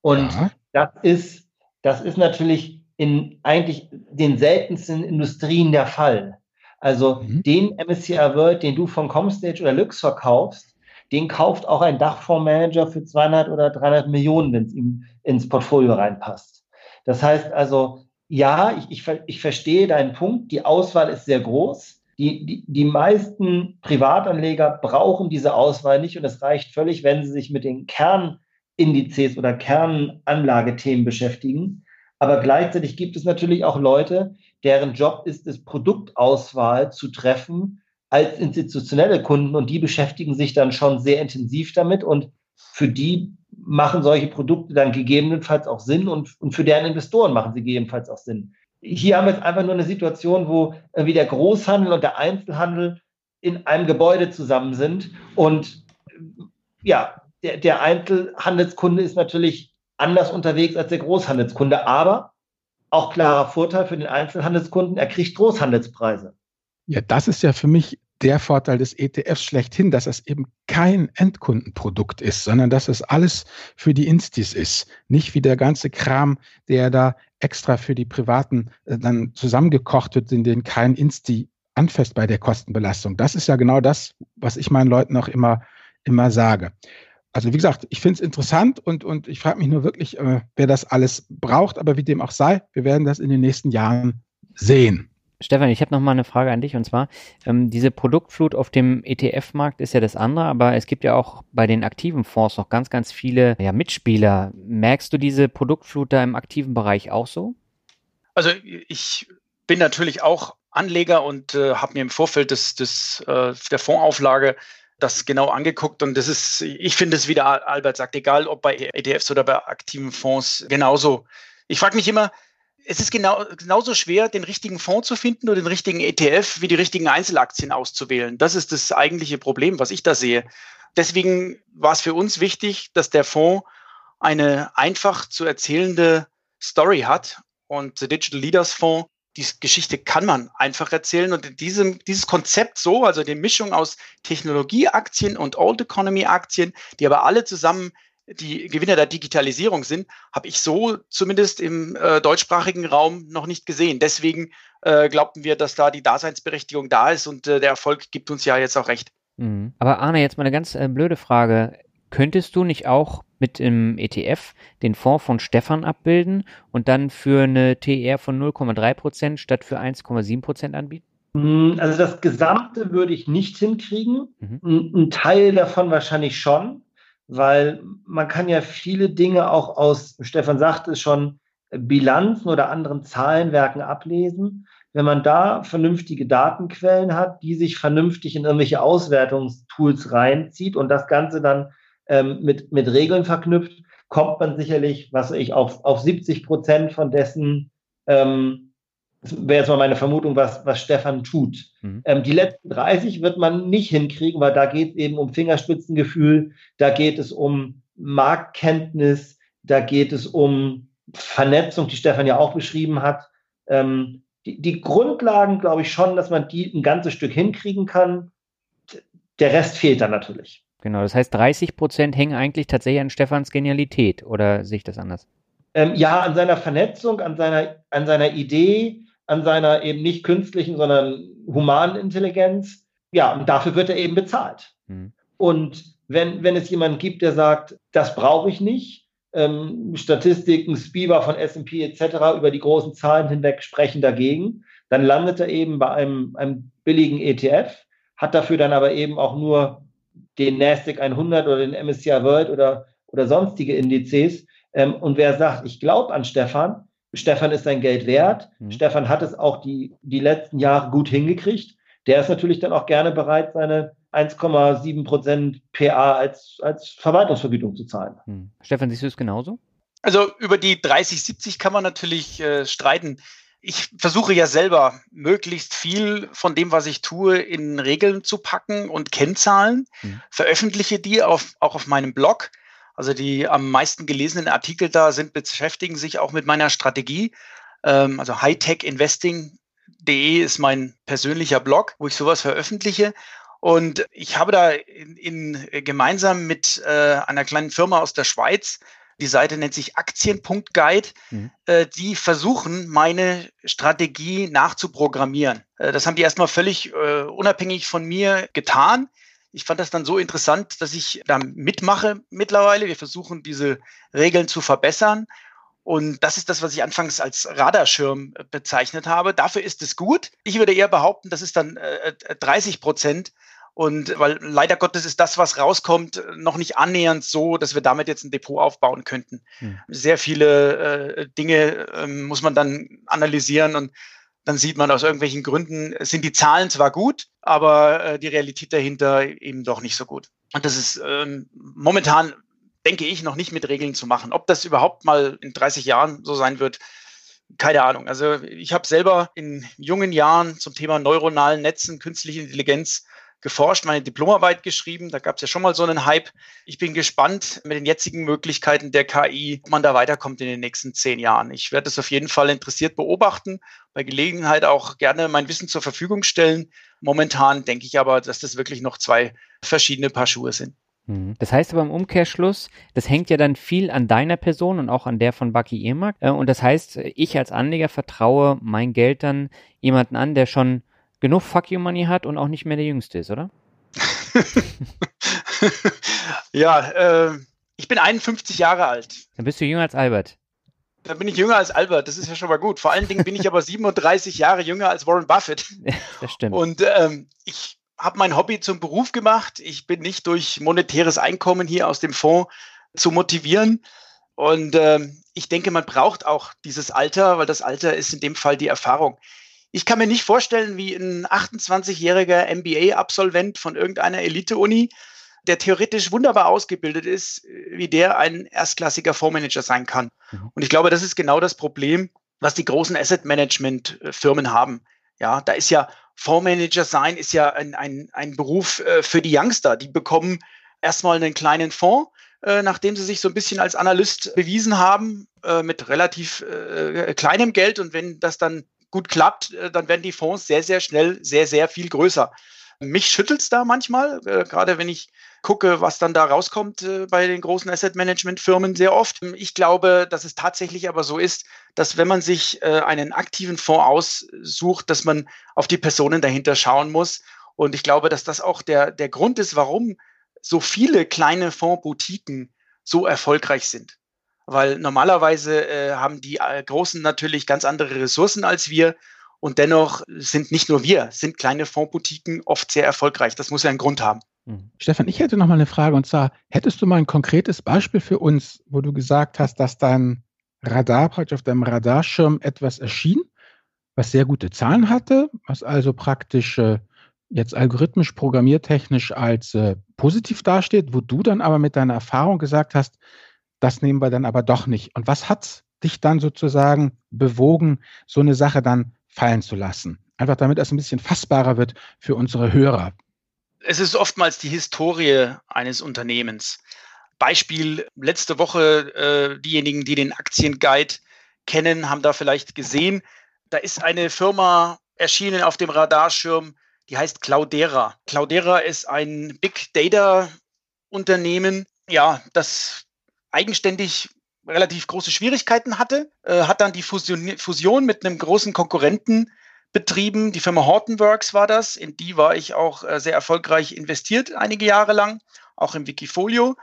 Und ja. das ist, das ist natürlich in eigentlich den seltensten Industrien der Fall. Also mhm. den MSCI World, den du von Comstage oder Lux verkaufst, den kauft auch ein Dachfondsmanager für 200 oder 300 Millionen, wenn es ihm ins Portfolio reinpasst. Das heißt also, ja, ich, ich, ich verstehe deinen Punkt. Die Auswahl ist sehr groß. Die, die, die meisten Privatanleger brauchen diese Auswahl nicht und es reicht völlig, wenn sie sich mit den Kernindizes oder Kernanlagethemen beschäftigen. Aber gleichzeitig gibt es natürlich auch Leute, deren Job ist es, Produktauswahl zu treffen als institutionelle Kunden und die beschäftigen sich dann schon sehr intensiv damit und für die machen solche Produkte dann gegebenenfalls auch Sinn und, und für deren Investoren machen sie gegebenenfalls auch Sinn hier haben wir jetzt einfach nur eine Situation, wo irgendwie der Großhandel und der Einzelhandel in einem Gebäude zusammen sind. Und ja, der, der Einzelhandelskunde ist natürlich anders unterwegs als der Großhandelskunde, aber auch klarer Vorteil für den Einzelhandelskunden, er kriegt Großhandelspreise. Ja, das ist ja für mich der Vorteil des ETFs schlechthin, dass es eben kein Endkundenprodukt ist, sondern dass es alles für die Instis ist. Nicht wie der ganze Kram, der da extra für die Privaten äh, dann zusammengekocht wird, in den kein Insti anfasst bei der Kostenbelastung. Das ist ja genau das, was ich meinen Leuten auch immer, immer sage. Also wie gesagt, ich finde es interessant und, und ich frage mich nur wirklich, äh, wer das alles braucht, aber wie dem auch sei, wir werden das in den nächsten Jahren sehen. Stefan, ich habe noch mal eine Frage an dich und zwar ähm, diese Produktflut auf dem ETF-Markt ist ja das andere, aber es gibt ja auch bei den aktiven Fonds noch ganz, ganz viele ja, Mitspieler. Merkst du diese Produktflut da im aktiven Bereich auch so? Also ich bin natürlich auch Anleger und äh, habe mir im Vorfeld des, des, äh, der Fondsauflage das genau angeguckt und das ist, ich finde es, wie der Albert sagt, egal ob bei ETFs oder bei aktiven Fonds, genauso. Ich frage mich immer, es ist genau, genauso schwer, den richtigen Fonds zu finden oder den richtigen ETF wie die richtigen Einzelaktien auszuwählen. Das ist das eigentliche Problem, was ich da sehe. Deswegen war es für uns wichtig, dass der Fonds eine einfach zu erzählende Story hat. Und der Digital Leaders Fonds, die Geschichte kann man einfach erzählen. Und diesem, dieses Konzept so, also die Mischung aus Technologieaktien und Old Economy Aktien, die aber alle zusammen die Gewinner der Digitalisierung sind, habe ich so zumindest im äh, deutschsprachigen Raum noch nicht gesehen. Deswegen äh, glaubten wir, dass da die Daseinsberechtigung da ist und äh, der Erfolg gibt uns ja jetzt auch recht. Mhm. Aber Arne, jetzt mal eine ganz äh, blöde Frage. Könntest du nicht auch mit dem ETF den Fonds von Stefan abbilden und dann für eine TR von 0,3 Prozent statt für 1,7 Prozent anbieten? Hm, also das Gesamte würde ich nicht hinkriegen. Mhm. Ein Teil davon wahrscheinlich schon weil man kann ja viele Dinge auch aus, Stefan sagte es schon, Bilanzen oder anderen Zahlenwerken ablesen. Wenn man da vernünftige Datenquellen hat, die sich vernünftig in irgendwelche Auswertungstools reinzieht und das Ganze dann ähm, mit, mit Regeln verknüpft, kommt man sicherlich, was ich, auf, auf 70 Prozent von dessen ähm, das wäre jetzt mal meine Vermutung, was, was Stefan tut. Mhm. Ähm, die letzten 30 wird man nicht hinkriegen, weil da geht es eben um Fingerspitzengefühl, da geht es um Marktkenntnis, da geht es um Vernetzung, die Stefan ja auch beschrieben hat. Ähm, die, die Grundlagen, glaube ich schon, dass man die ein ganzes Stück hinkriegen kann. Der Rest fehlt dann natürlich. Genau, das heißt, 30 Prozent hängen eigentlich tatsächlich an Stefans Genialität oder sehe ich das anders? Ähm, ja, an seiner Vernetzung, an seiner, an seiner Idee, an seiner eben nicht künstlichen, sondern humanen Intelligenz. Ja, und dafür wird er eben bezahlt. Mhm. Und wenn, wenn es jemanden gibt, der sagt, das brauche ich nicht, ähm, Statistiken, SPIVA von S&P etc. über die großen Zahlen hinweg sprechen dagegen, dann landet er eben bei einem, einem billigen ETF, hat dafür dann aber eben auch nur den NASDAQ 100 oder den MSCI World oder, oder sonstige Indizes. Ähm, und wer sagt, ich glaube an Stefan, Stefan ist sein Geld wert. Mhm. Stefan hat es auch die, die letzten Jahre gut hingekriegt. Der ist natürlich dann auch gerne bereit, seine 1,7 Prozent PA als, als Verwaltungsvergütung zu zahlen. Mhm. Stefan, siehst du es genauso? Also über die 30-70 kann man natürlich äh, streiten. Ich versuche ja selber möglichst viel von dem, was ich tue, in Regeln zu packen und Kennzahlen, mhm. veröffentliche die auf, auch auf meinem Blog. Also die am meisten gelesenen Artikel da sind, beschäftigen sich auch mit meiner Strategie. Ähm, also hightechinvesting.de ist mein persönlicher Blog, wo ich sowas veröffentliche. Und ich habe da in, in gemeinsam mit äh, einer kleinen Firma aus der Schweiz, die Seite nennt sich Aktien.guide, mhm. äh, die versuchen, meine Strategie nachzuprogrammieren. Äh, das haben die erstmal völlig äh, unabhängig von mir getan ich fand das dann so interessant, dass ich da mitmache mittlerweile. Wir versuchen, diese Regeln zu verbessern. Und das ist das, was ich anfangs als Radarschirm äh, bezeichnet habe. Dafür ist es gut. Ich würde eher behaupten, das ist dann 30 äh, Prozent. Und weil leider Gottes ist das, was rauskommt, noch nicht annähernd so, dass wir damit jetzt ein Depot aufbauen könnten. Hm. Sehr viele äh, Dinge äh, muss man dann analysieren und dann sieht man aus irgendwelchen Gründen, sind die Zahlen zwar gut, aber äh, die Realität dahinter eben doch nicht so gut. Und das ist ähm, momentan denke ich, noch nicht mit Regeln zu machen. Ob das überhaupt mal in 30 Jahren so sein wird, keine Ahnung. Also ich habe selber in jungen Jahren zum Thema neuronalen Netzen, künstliche Intelligenz geforscht, meine Diplomarbeit geschrieben. Da gab es ja schon mal so einen Hype. Ich bin gespannt mit den jetzigen Möglichkeiten der KI, ob man da weiterkommt in den nächsten zehn Jahren. Ich werde es auf jeden Fall interessiert beobachten, bei Gelegenheit auch gerne mein Wissen zur Verfügung stellen. Momentan denke ich aber, dass das wirklich noch zwei verschiedene Paar Schuhe sind. Mhm. Das heißt aber im Umkehrschluss, das hängt ja dann viel an deiner Person und auch an der von Bucky Irmak. Äh, und das heißt, ich als Anleger vertraue mein Geld dann jemanden an, der schon genug Fuck You Money hat und auch nicht mehr der Jüngste ist, oder? [laughs] ja, äh, ich bin 51 Jahre alt. Dann bist du jünger als Albert. Dann bin ich jünger als Albert, das ist ja schon mal gut. Vor allen Dingen bin ich aber 37 Jahre jünger als Warren Buffett. [laughs] das stimmt. Und ähm, ich habe mein Hobby zum Beruf gemacht. Ich bin nicht durch monetäres Einkommen hier aus dem Fonds zu motivieren. Und äh, ich denke, man braucht auch dieses Alter, weil das Alter ist in dem Fall die Erfahrung. Ich kann mir nicht vorstellen, wie ein 28-jähriger MBA-Absolvent von irgendeiner Elite-Uni, der theoretisch wunderbar ausgebildet ist, wie der ein erstklassiger Fondsmanager sein kann. Mhm. Und ich glaube, das ist genau das Problem, was die großen Asset-Management-Firmen haben. Ja, da ist ja Fondsmanager sein ist ja ein, ein, ein Beruf äh, für die Youngster. Die bekommen erstmal einen kleinen Fonds, äh, nachdem sie sich so ein bisschen als Analyst bewiesen haben, äh, mit relativ kleinem Geld. Und wenn das dann gut klappt, äh, dann werden die Fonds sehr, sehr schnell sehr, sehr viel größer. Mich schüttelt es da manchmal, äh, gerade wenn ich gucke, was dann da rauskommt äh, bei den großen Asset Management Firmen sehr oft. Ich glaube, dass es tatsächlich aber so ist, dass wenn man sich einen aktiven Fonds aussucht, dass man auf die Personen dahinter schauen muss. Und ich glaube, dass das auch der, der Grund ist, warum so viele kleine Fondsboutiquen so erfolgreich sind. Weil normalerweise äh, haben die äh, Großen natürlich ganz andere Ressourcen als wir. Und dennoch sind nicht nur wir, sind kleine Fondsboutiquen oft sehr erfolgreich. Das muss ja einen Grund haben. Mhm. Stefan, ich hätte noch mal eine Frage und zwar, hättest du mal ein konkretes Beispiel für uns, wo du gesagt hast, dass dein Radar praktisch auf deinem Radarschirm etwas erschien, was sehr gute Zahlen hatte, was also praktisch äh, jetzt algorithmisch programmiertechnisch als äh, positiv dasteht, wo du dann aber mit deiner Erfahrung gesagt hast, das nehmen wir dann aber doch nicht. Und was hat dich dann sozusagen bewogen, so eine Sache dann fallen zu lassen? Einfach damit es ein bisschen fassbarer wird für unsere Hörer es ist oftmals die Historie eines Unternehmens. Beispiel letzte Woche, äh, diejenigen, die den Aktienguide kennen, haben da vielleicht gesehen, da ist eine Firma erschienen auf dem Radarschirm, die heißt Cloudera. Cloudera ist ein Big Data Unternehmen, ja, das eigenständig relativ große Schwierigkeiten hatte, äh, hat dann die Fusion, Fusion mit einem großen Konkurrenten betrieben. Die Firma Hortonworks war das. In die war ich auch äh, sehr erfolgreich investiert, einige Jahre lang, auch im Wikifolio.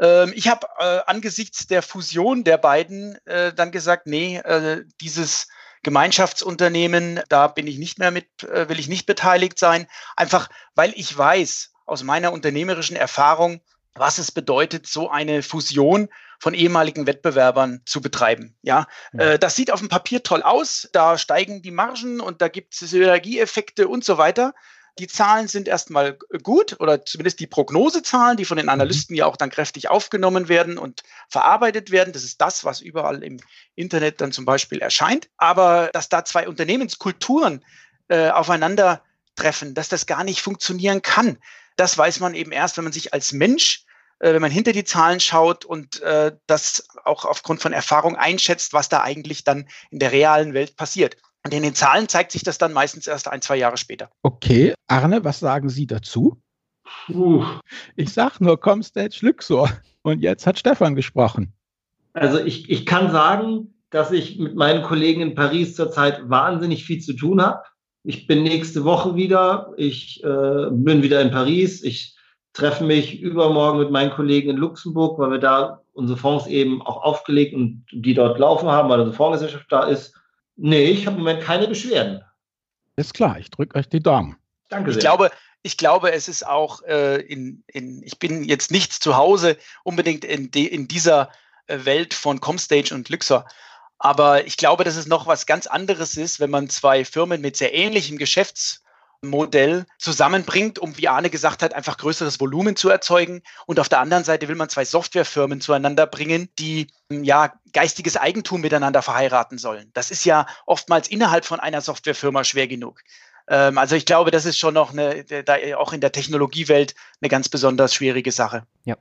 Ähm, ich habe äh, angesichts der Fusion der beiden äh, dann gesagt, nee, äh, dieses Gemeinschaftsunternehmen, da bin ich nicht mehr mit, äh, will ich nicht beteiligt sein. Einfach, weil ich weiß aus meiner unternehmerischen Erfahrung, was es bedeutet, so eine Fusion von ehemaligen Wettbewerbern zu betreiben. Ja, ja. Äh, das sieht auf dem Papier toll aus. Da steigen die Margen und da gibt es Synergieeffekte und so weiter. Die Zahlen sind erstmal gut oder zumindest die Prognosezahlen, die von den mhm. Analysten ja auch dann kräftig aufgenommen werden und verarbeitet werden. Das ist das, was überall im Internet dann zum Beispiel erscheint. Aber dass da zwei Unternehmenskulturen äh, aufeinandertreffen, dass das gar nicht funktionieren kann, das weiß man eben erst, wenn man sich als Mensch äh, wenn man hinter die Zahlen schaut und äh, das auch aufgrund von Erfahrung einschätzt, was da eigentlich dann in der realen Welt passiert. Und in den Zahlen zeigt sich das dann meistens erst ein, zwei Jahre später. Okay, Arne, was sagen Sie dazu? Uh. Ich sag nur, Comstage Luxor. Und jetzt hat Stefan gesprochen. Also ich, ich kann sagen, dass ich mit meinen Kollegen in Paris zurzeit wahnsinnig viel zu tun habe. Ich bin nächste Woche wieder. Ich äh, bin wieder in Paris. Ich treffe mich übermorgen mit meinen Kollegen in Luxemburg, weil wir da unsere Fonds eben auch aufgelegt und die dort laufen haben, weil unsere Fondsgesellschaft da ist. Nee, ich habe im Moment keine Beschwerden. Ist klar, ich drücke euch die Daumen. Danke sehr. Ich glaube, ich glaube, es ist auch äh, in, in, ich bin jetzt nicht zu Hause unbedingt in, de, in dieser äh, Welt von Comstage und Luxor. Aber ich glaube, dass es noch was ganz anderes ist, wenn man zwei Firmen mit sehr ähnlichem Geschäftsmodell zusammenbringt, um, wie Arne gesagt hat, einfach größeres Volumen zu erzeugen. Und auf der anderen Seite will man zwei Softwarefirmen zueinander bringen, die ja geistiges Eigentum miteinander verheiraten sollen. Das ist ja oftmals innerhalb von einer Softwarefirma schwer genug. Ähm, also ich glaube, das ist schon noch eine, da auch in der Technologiewelt eine ganz besonders schwierige Sache. Ja,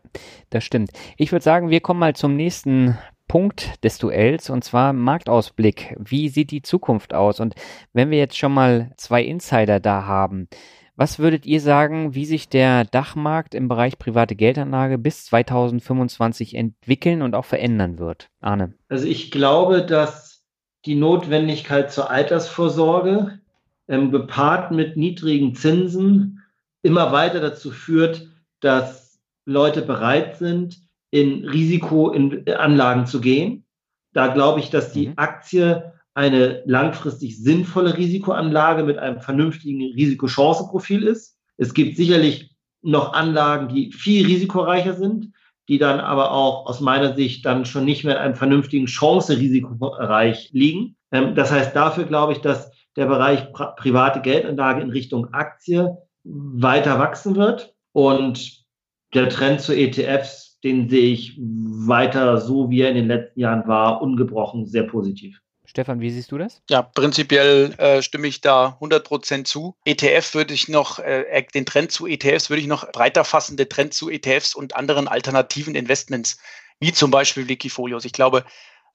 das stimmt. Ich würde sagen, wir kommen mal zum nächsten Punkt des Duells und zwar Marktausblick. Wie sieht die Zukunft aus? Und wenn wir jetzt schon mal zwei Insider da haben, was würdet ihr sagen, wie sich der Dachmarkt im Bereich private Geldanlage bis 2025 entwickeln und auch verändern wird? Arne. Also ich glaube, dass die Notwendigkeit zur Altersvorsorge ähm, gepaart mit niedrigen Zinsen immer weiter dazu führt, dass Leute bereit sind, in Risikoanlagen zu gehen. Da glaube ich, dass die mhm. Aktie eine langfristig sinnvolle Risikoanlage mit einem vernünftigen Risikochancenprofil ist. Es gibt sicherlich noch Anlagen, die viel risikoreicher sind, die dann aber auch aus meiner Sicht dann schon nicht mehr in einem vernünftigen Chance-Risikobereich liegen. Ähm, das heißt, dafür glaube ich, dass der Bereich private Geldanlage in Richtung Aktie weiter wachsen wird und der Trend zu ETFs, den sehe ich weiter so, wie er in den letzten Jahren war, ungebrochen sehr positiv. Stefan, wie siehst du das? Ja, prinzipiell äh, stimme ich da 100% zu. ETF würde ich noch, äh, den Trend zu ETFs würde ich noch breiter fassen, den Trend zu ETFs und anderen alternativen Investments, wie zum Beispiel Wikifolios. Ich glaube,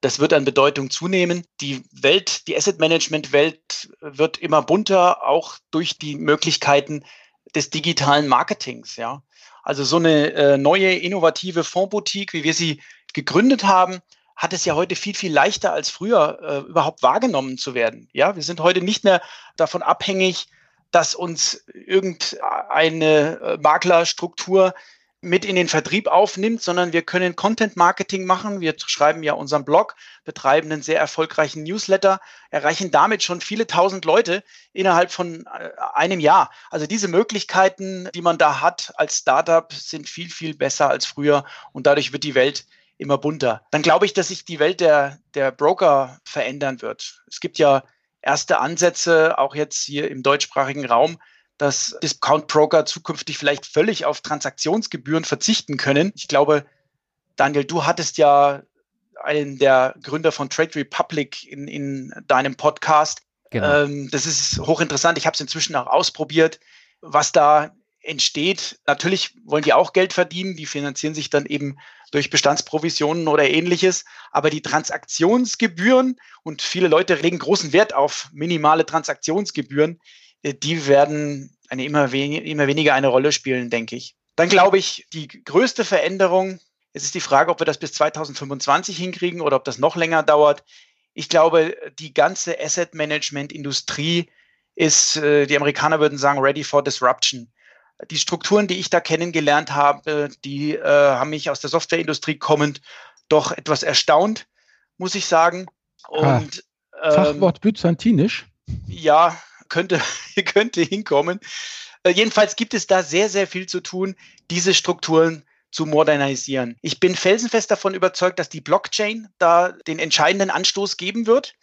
das wird an Bedeutung zunehmen. Die Welt, die Asset Management Welt wird immer bunter, auch durch die Möglichkeiten des digitalen Marketings, ja. Also so eine äh, neue innovative Fondsboutique, wie wir sie gegründet haben, hat es ja heute viel, viel leichter als früher äh, überhaupt wahrgenommen zu werden. Ja, wir sind heute nicht mehr davon abhängig, dass uns irgendeine äh, Maklerstruktur mit in den Vertrieb aufnimmt, sondern wir können Content Marketing machen. Wir schreiben ja unseren Blog, betreiben einen sehr erfolgreichen Newsletter, erreichen damit schon viele tausend Leute innerhalb von äh, einem Jahr. Also diese Möglichkeiten, die man da hat als Startup, sind viel, viel besser als früher und dadurch wird die Welt immer bunter. Dann glaube ich, dass sich die Welt der, der Broker verändern wird. Es gibt ja erste Ansätze, auch jetzt hier im deutschsprachigen Raum, dass Discount-Broker zukünftig vielleicht völlig auf Transaktionsgebühren verzichten können. Ich glaube, Daniel, du hattest ja einen der Gründer von Trade Republic in, in deinem Podcast. Genau. Ähm, das ist hochinteressant. Ich habe es inzwischen auch ausprobiert, was da entsteht. Natürlich wollen die auch Geld verdienen. Die finanzieren sich dann eben durch Bestandsprovisionen oder ähnliches. Aber die Transaktionsgebühren und viele Leute legen großen Wert auf minimale Transaktionsgebühren. Äh, die werden eine immer, wen immer weniger eine Rolle spielen, denke ich. Dann glaube ich, die größte Veränderung, es ist die Frage, ob wir das bis 2025 hinkriegen oder ob das noch länger dauert. Ich glaube, die ganze Asset Management Industrie ist, äh, die Amerikaner würden sagen, ready for disruption. Die Strukturen, die ich da kennengelernt habe, die äh, haben mich aus der Softwareindustrie kommend doch etwas erstaunt, muss ich sagen. Und, ah, Fachwort ähm, byzantinisch? Ja, könnte, [laughs] könnte hinkommen. Äh, jedenfalls gibt es da sehr, sehr viel zu tun, diese Strukturen zu modernisieren. Ich bin felsenfest davon überzeugt, dass die Blockchain da den entscheidenden Anstoß geben wird.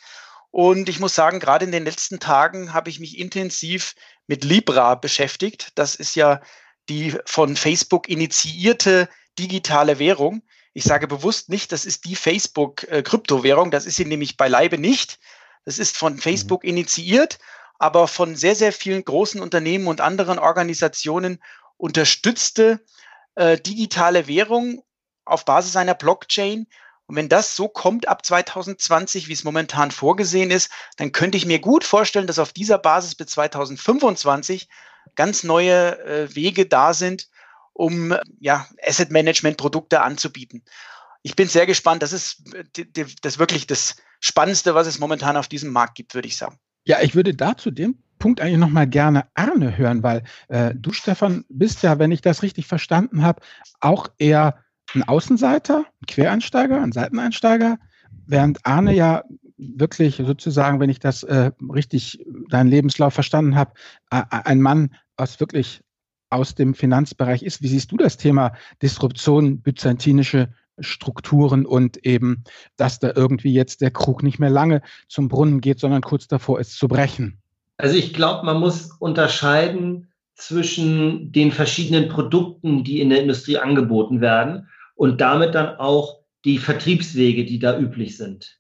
Und ich muss sagen, gerade in den letzten Tagen habe ich mich intensiv mit Libra beschäftigt. Das ist ja die von Facebook initiierte digitale Währung. Ich sage bewusst nicht, das ist die Facebook-Kryptowährung. Äh, das ist sie nämlich beileibe nicht. Das ist von mhm. Facebook initiiert aber von sehr, sehr vielen großen Unternehmen und anderen Organisationen unterstützte äh, digitale Währung auf Basis einer Blockchain. Und wenn das so kommt ab 2020, wie es momentan vorgesehen ist, dann könnte ich mir gut vorstellen, dass auf dieser Basis bis 2025 ganz neue äh, Wege da sind, um ja, Asset Management Produkte anzubieten. Ich bin sehr gespannt. Das ist das ist wirklich das Spannendste, was es momentan auf diesem Markt gibt, würde ich sagen. Ja, ich würde da zu dem Punkt eigentlich nochmal gerne Arne hören, weil äh, du, Stefan, bist ja, wenn ich das richtig verstanden habe, auch eher ein Außenseiter, ein Quereinsteiger, ein Seiteneinsteiger, während Arne ja wirklich sozusagen, wenn ich das äh, richtig deinen Lebenslauf verstanden habe, äh, ein Mann aus wirklich aus dem Finanzbereich ist. Wie siehst du das Thema Disruption, byzantinische Strukturen und eben, dass da irgendwie jetzt der Krug nicht mehr lange zum Brunnen geht, sondern kurz davor ist zu brechen? Also ich glaube, man muss unterscheiden zwischen den verschiedenen Produkten, die in der Industrie angeboten werden und damit dann auch die Vertriebswege, die da üblich sind.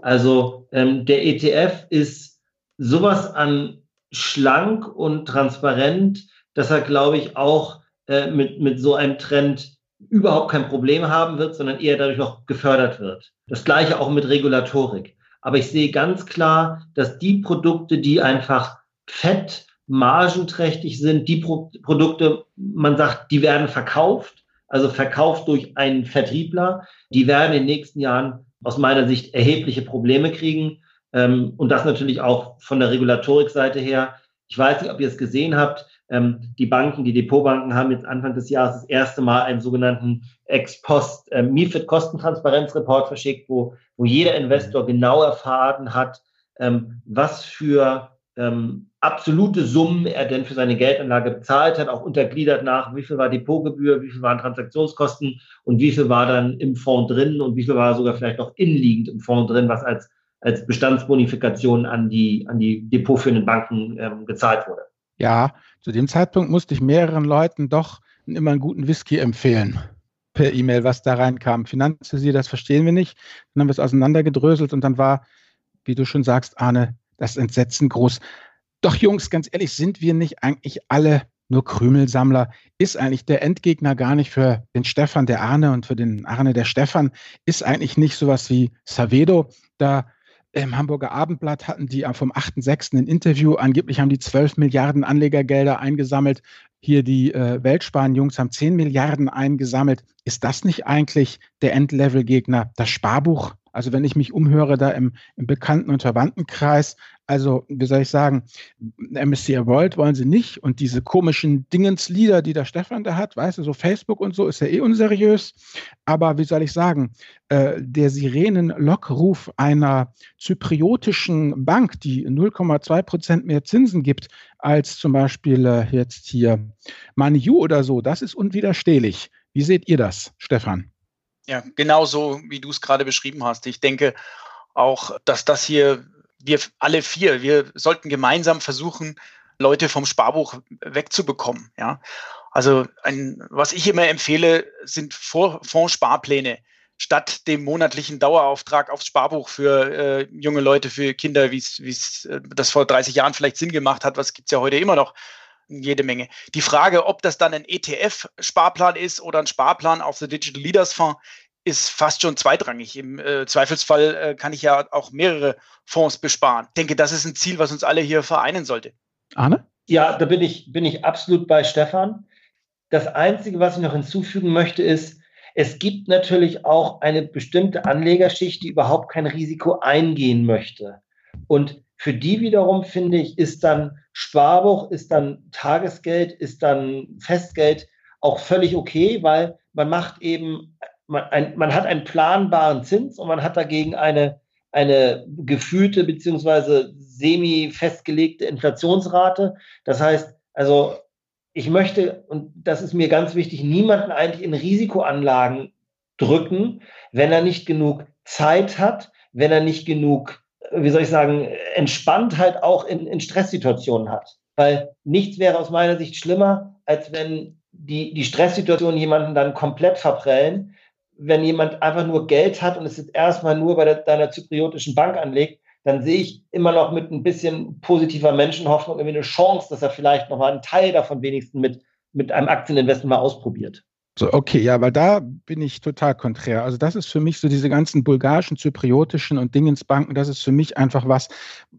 Also ähm, der ETF ist sowas an schlank und transparent, dass er, glaube ich, auch äh, mit, mit so einem Trend überhaupt kein Problem haben wird, sondern eher dadurch noch gefördert wird. Das gleiche auch mit Regulatorik. Aber ich sehe ganz klar, dass die Produkte, die einfach fett, margenträchtig sind, die Pro Produkte, man sagt, die werden verkauft, also verkauft durch einen Vertriebler, die werden in den nächsten Jahren aus meiner Sicht erhebliche Probleme kriegen. Ähm, und das natürlich auch von der Regulatorikseite her. Ich weiß nicht, ob ihr es gesehen habt. Ähm, die Banken, die Depotbanken haben jetzt Anfang des Jahres das erste Mal einen sogenannten Ex-Post äh, MIFID-Kostentransparenzreport verschickt, wo, wo jeder Investor genau erfahren hat, ähm, was für ähm, absolute Summen er denn für seine Geldanlage bezahlt hat, auch untergliedert nach, wie viel war Depotgebühr, wie viel waren Transaktionskosten und wie viel war dann im Fonds drin und wie viel war sogar vielleicht noch innenliegend im Fonds drin, was als, als Bestandsbonifikation an die, an die depotführenden Banken ähm, gezahlt wurde. Ja, zu dem Zeitpunkt musste ich mehreren Leuten doch immer einen guten Whisky empfehlen per E-Mail, was da reinkam. Finanzvisier, das verstehen wir nicht. Dann haben wir es auseinandergedröselt und dann war, wie du schon sagst, Arne, das Entsetzen groß. Doch Jungs, ganz ehrlich, sind wir nicht eigentlich alle nur Krümelsammler? Ist eigentlich der Endgegner gar nicht für den Stefan der Arne und für den Arne der Stefan? Ist eigentlich nicht sowas wie Savedo? Da im Hamburger Abendblatt hatten die vom 8.6. ein Interview. Angeblich haben die 12 Milliarden Anlegergelder eingesammelt. Hier die äh, Weltsparen-Jungs haben 10 Milliarden eingesammelt. Ist das nicht eigentlich der Endlevel-Gegner, das Sparbuch? Also wenn ich mich umhöre da im, im Bekannten- und Verwandtenkreis, also wie soll ich sagen, MSCI World wollen sie nicht und diese komischen Dingenslieder, die der Stefan da hat, weißt du, so Facebook und so ist ja eh unseriös. Aber wie soll ich sagen, äh, der Sirenen-Lockruf einer zypriotischen Bank, die 0,2 Prozent mehr Zinsen gibt als zum Beispiel äh, jetzt hier Maniu oder so, das ist unwiderstehlich. Wie seht ihr das, Stefan? Ja, genau so, wie du es gerade beschrieben hast. Ich denke auch, dass das hier, wir alle vier, wir sollten gemeinsam versuchen, Leute vom Sparbuch wegzubekommen. Ja, also ein, was ich immer empfehle, sind Fondssparpläne statt dem monatlichen Dauerauftrag aufs Sparbuch für äh, junge Leute, für Kinder, wie es äh, das vor 30 Jahren vielleicht Sinn gemacht hat. Was gibt es ja heute immer noch jede Menge. Die Frage, ob das dann ein ETF-Sparplan ist oder ein Sparplan auf the Digital Leaders Fonds, ist fast schon zweitrangig. Im äh, Zweifelsfall äh, kann ich ja auch mehrere Fonds besparen. Ich denke, das ist ein Ziel, was uns alle hier vereinen sollte. Arne? Ja, da bin ich, bin ich absolut bei Stefan. Das Einzige, was ich noch hinzufügen möchte, ist, es gibt natürlich auch eine bestimmte Anlegerschicht, die überhaupt kein Risiko eingehen möchte. Und für die wiederum, finde ich, ist dann Sparbuch, ist dann Tagesgeld, ist dann Festgeld auch völlig okay, weil man macht eben, man, ein, man hat einen planbaren Zins und man hat dagegen eine, eine gefühlte beziehungsweise semi festgelegte Inflationsrate. Das heißt, also ich möchte, und das ist mir ganz wichtig, niemanden eigentlich in Risikoanlagen drücken, wenn er nicht genug Zeit hat, wenn er nicht genug wie soll ich sagen, entspannt halt auch in, in Stresssituationen hat. Weil nichts wäre aus meiner Sicht schlimmer, als wenn die, die Stresssituationen jemanden dann komplett verprellen. Wenn jemand einfach nur Geld hat und es jetzt erstmal nur bei der, deiner zypriotischen Bank anlegt, dann sehe ich immer noch mit ein bisschen positiver Menschenhoffnung irgendwie eine Chance, dass er vielleicht nochmal einen Teil davon wenigstens mit, mit einem Aktieninvestment mal ausprobiert. So, okay, ja, weil da bin ich total konträr. Also das ist für mich so diese ganzen bulgarischen, zypriotischen und Dingensbanken, das ist für mich einfach was,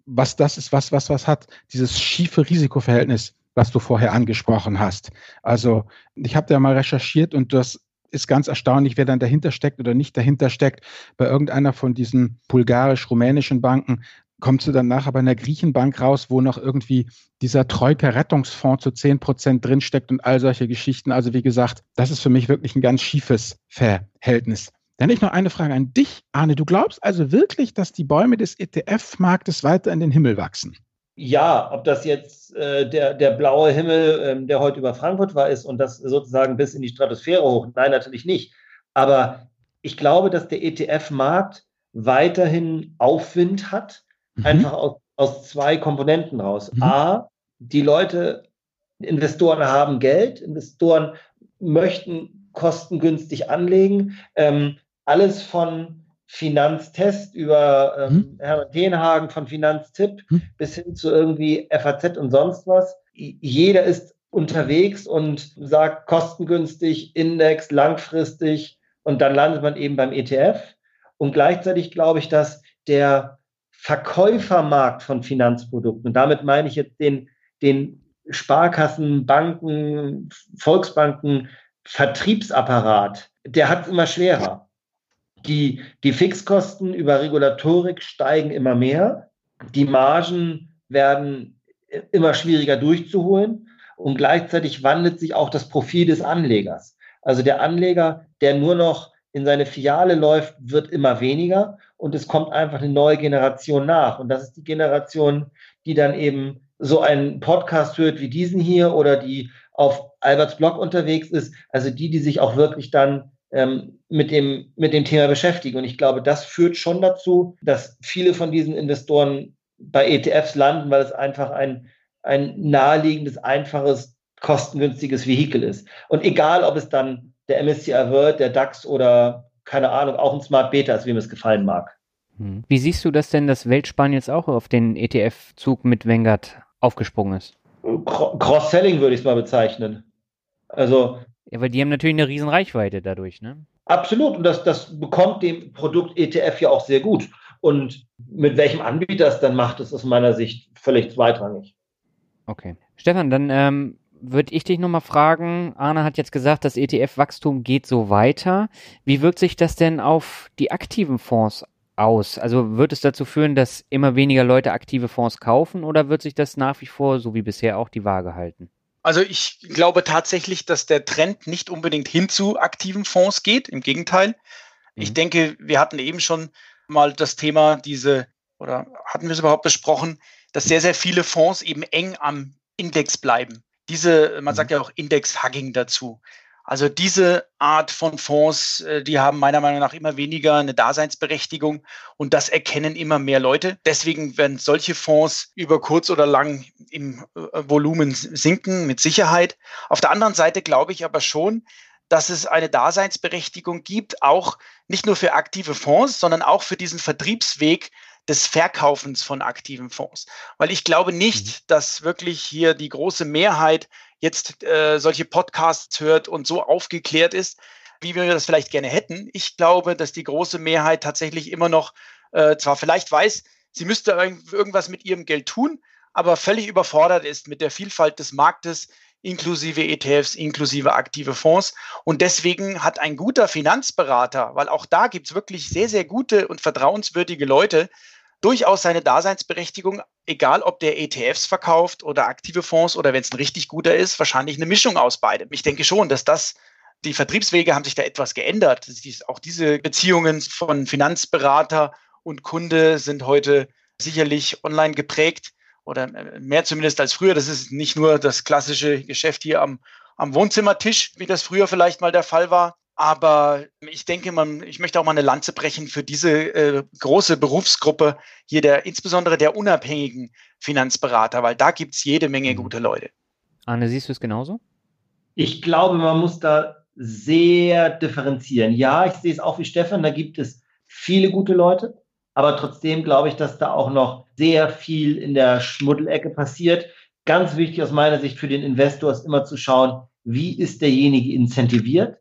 was das ist, was, was, was hat, dieses schiefe Risikoverhältnis, was du vorher angesprochen hast. Also ich habe da mal recherchiert und das ist ganz erstaunlich, wer dann dahinter steckt oder nicht dahinter steckt. Bei irgendeiner von diesen bulgarisch-rumänischen Banken, kommst du dann nachher bei einer Griechenbank raus, wo noch irgendwie dieser Troika-Rettungsfonds zu 10 Prozent drinsteckt und all solche Geschichten. Also wie gesagt, das ist für mich wirklich ein ganz schiefes Verhältnis. Dann ich noch eine Frage an dich, Arne. Du glaubst also wirklich, dass die Bäume des ETF-Marktes weiter in den Himmel wachsen? Ja, ob das jetzt äh, der, der blaue Himmel, ähm, der heute über Frankfurt war, ist und das sozusagen bis in die Stratosphäre hoch. Nein, natürlich nicht. Aber ich glaube, dass der ETF-Markt weiterhin Aufwind hat, mhm. einfach aus, aus zwei Komponenten raus. Mhm. A, die Leute, Investoren haben Geld, Investoren möchten kostengünstig anlegen. Ähm, alles von Finanztest über ähm, hm. Hermann Tenhagen von Finanztipp hm. bis hin zu irgendwie FAZ und sonst was. Jeder ist unterwegs und sagt kostengünstig, Index, langfristig und dann landet man eben beim ETF. Und gleichzeitig glaube ich, dass der Verkäufermarkt von Finanzprodukten, und damit meine ich jetzt den, den Sparkassen, Banken, Volksbanken, Vertriebsapparat, der hat es immer schwerer. Die, die Fixkosten über Regulatorik steigen immer mehr. Die Margen werden immer schwieriger durchzuholen. Und gleichzeitig wandelt sich auch das Profil des Anlegers. Also der Anleger, der nur noch in seine Filiale läuft, wird immer weniger und es kommt einfach eine neue Generation nach. Und das ist die Generation, die dann eben so einen Podcast hört wie diesen hier oder die auf Alberts Blog unterwegs ist. Also die, die sich auch wirklich dann ähm, mit, dem, mit dem Thema beschäftigen. Und ich glaube, das führt schon dazu, dass viele von diesen Investoren bei ETFs landen, weil es einfach ein, ein naheliegendes, einfaches, kostengünstiges Vehikel ist. Und egal, ob es dann der MSCI wird, der DAX oder keine Ahnung, auch ein Smart Beta ist, wie mir es gefallen mag. Hm. Wie siehst du das denn, dass Weltspann jetzt auch auf den ETF-Zug mit Vanguard aufgesprungen ist? Cross-Selling würde ich es mal bezeichnen. Also. Ja, weil die haben natürlich eine riesen Reichweite dadurch, ne? Absolut. Und das, das bekommt dem Produkt ETF ja auch sehr gut. Und mit welchem Anbieter es dann macht, ist aus meiner Sicht völlig zweitrangig. Okay. Stefan, dann ähm, würde ich dich nochmal fragen. Arne hat jetzt gesagt, das ETF-Wachstum geht so weiter. Wie wirkt sich das denn auf die aktiven Fonds aus? Also wird es dazu führen, dass immer weniger Leute aktive Fonds kaufen oder wird sich das nach wie vor, so wie bisher, auch die Waage halten? Also ich glaube tatsächlich, dass der Trend nicht unbedingt hin zu aktiven Fonds geht. Im Gegenteil. Mhm. Ich denke, wir hatten eben schon mal das Thema diese, oder hatten wir es überhaupt besprochen, dass sehr, sehr viele Fonds eben eng am Index bleiben. Diese, man sagt mhm. ja auch Index-Hugging dazu. Also diese Art von Fonds, äh, die haben meiner Meinung nach immer weniger eine Daseinsberechtigung und das erkennen immer mehr Leute. Deswegen werden solche Fonds über kurz oder lang im äh, Volumen sinken, mit Sicherheit. Auf der anderen Seite glaube ich aber schon, dass es eine Daseinsberechtigung gibt, auch nicht nur für aktive Fonds, sondern auch für diesen Vertriebsweg des Verkaufens von aktiven Fonds. Weil ich glaube nicht, mhm. dass wirklich hier die große Mehrheit jetzt äh, solche Podcasts hört und so aufgeklärt ist, wie wir das vielleicht gerne hätten. Ich glaube, dass die große Mehrheit tatsächlich immer noch äh, zwar vielleicht weiß, sie müsste irgendwas mit ihrem Geld tun, aber völlig überfordert ist mit der Vielfalt des Marktes, inklusive ETFs, inklusive aktive Fonds. Und deswegen hat ein guter Finanzberater, weil auch da gibt es wirklich sehr, sehr gute und vertrauenswürdige Leute, durchaus seine Daseinsberechtigung, egal ob der ETFs verkauft oder aktive Fonds oder wenn es ein richtig guter ist, wahrscheinlich eine Mischung aus beidem. Ich denke schon, dass das die Vertriebswege haben sich da etwas geändert. Auch diese Beziehungen von Finanzberater und Kunde sind heute sicherlich online geprägt oder mehr zumindest als früher. Das ist nicht nur das klassische Geschäft hier am, am Wohnzimmertisch, wie das früher vielleicht mal der Fall war, aber ich denke, man, ich möchte auch mal eine Lanze brechen für diese äh, große Berufsgruppe hier, der, insbesondere der unabhängigen Finanzberater, weil da gibt es jede Menge mhm. gute Leute. Arne, siehst du es genauso? Ich glaube, man muss da sehr differenzieren. Ja, ich sehe es auch wie Stefan, da gibt es viele gute Leute, aber trotzdem glaube ich, dass da auch noch sehr viel in der Schmuddelecke passiert. Ganz wichtig aus meiner Sicht für den Investor ist immer zu schauen, wie ist derjenige incentiviert?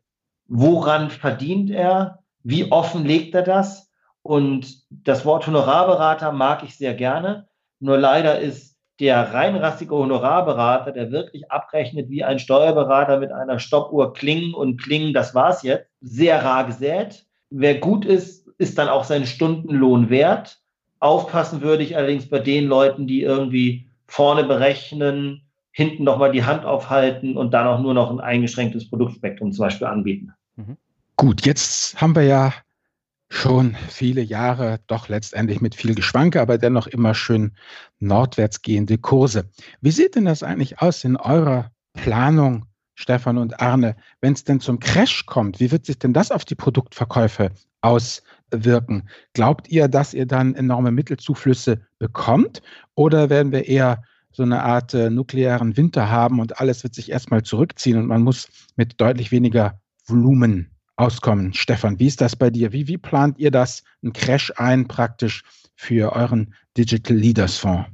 Woran verdient er, wie offen legt er das. Und das Wort Honorarberater mag ich sehr gerne. Nur leider ist der reinrassige Honorarberater, der wirklich abrechnet wie ein Steuerberater mit einer Stoppuhr klingen und klingen, das war's jetzt, sehr rar gesät. Wer gut ist, ist dann auch seinen Stundenlohn wert. Aufpassen würde ich allerdings bei den Leuten, die irgendwie vorne berechnen, hinten nochmal die Hand aufhalten und dann auch nur noch ein eingeschränktes Produktspektrum zum Beispiel anbieten. Mhm. Gut, jetzt haben wir ja schon viele Jahre doch letztendlich mit viel Geschwanke, aber dennoch immer schön nordwärts gehende Kurse. Wie sieht denn das eigentlich aus in eurer Planung, Stefan und Arne? Wenn es denn zum Crash kommt, wie wird sich denn das auf die Produktverkäufe auswirken? Glaubt ihr, dass ihr dann enorme Mittelzuflüsse bekommt oder werden wir eher so eine Art äh, nuklearen Winter haben und alles wird sich erstmal zurückziehen und man muss mit deutlich weniger Volumen auskommen. Stefan, wie ist das bei dir? Wie, wie plant ihr das, ein Crash ein praktisch für euren Digital Leaders Fonds?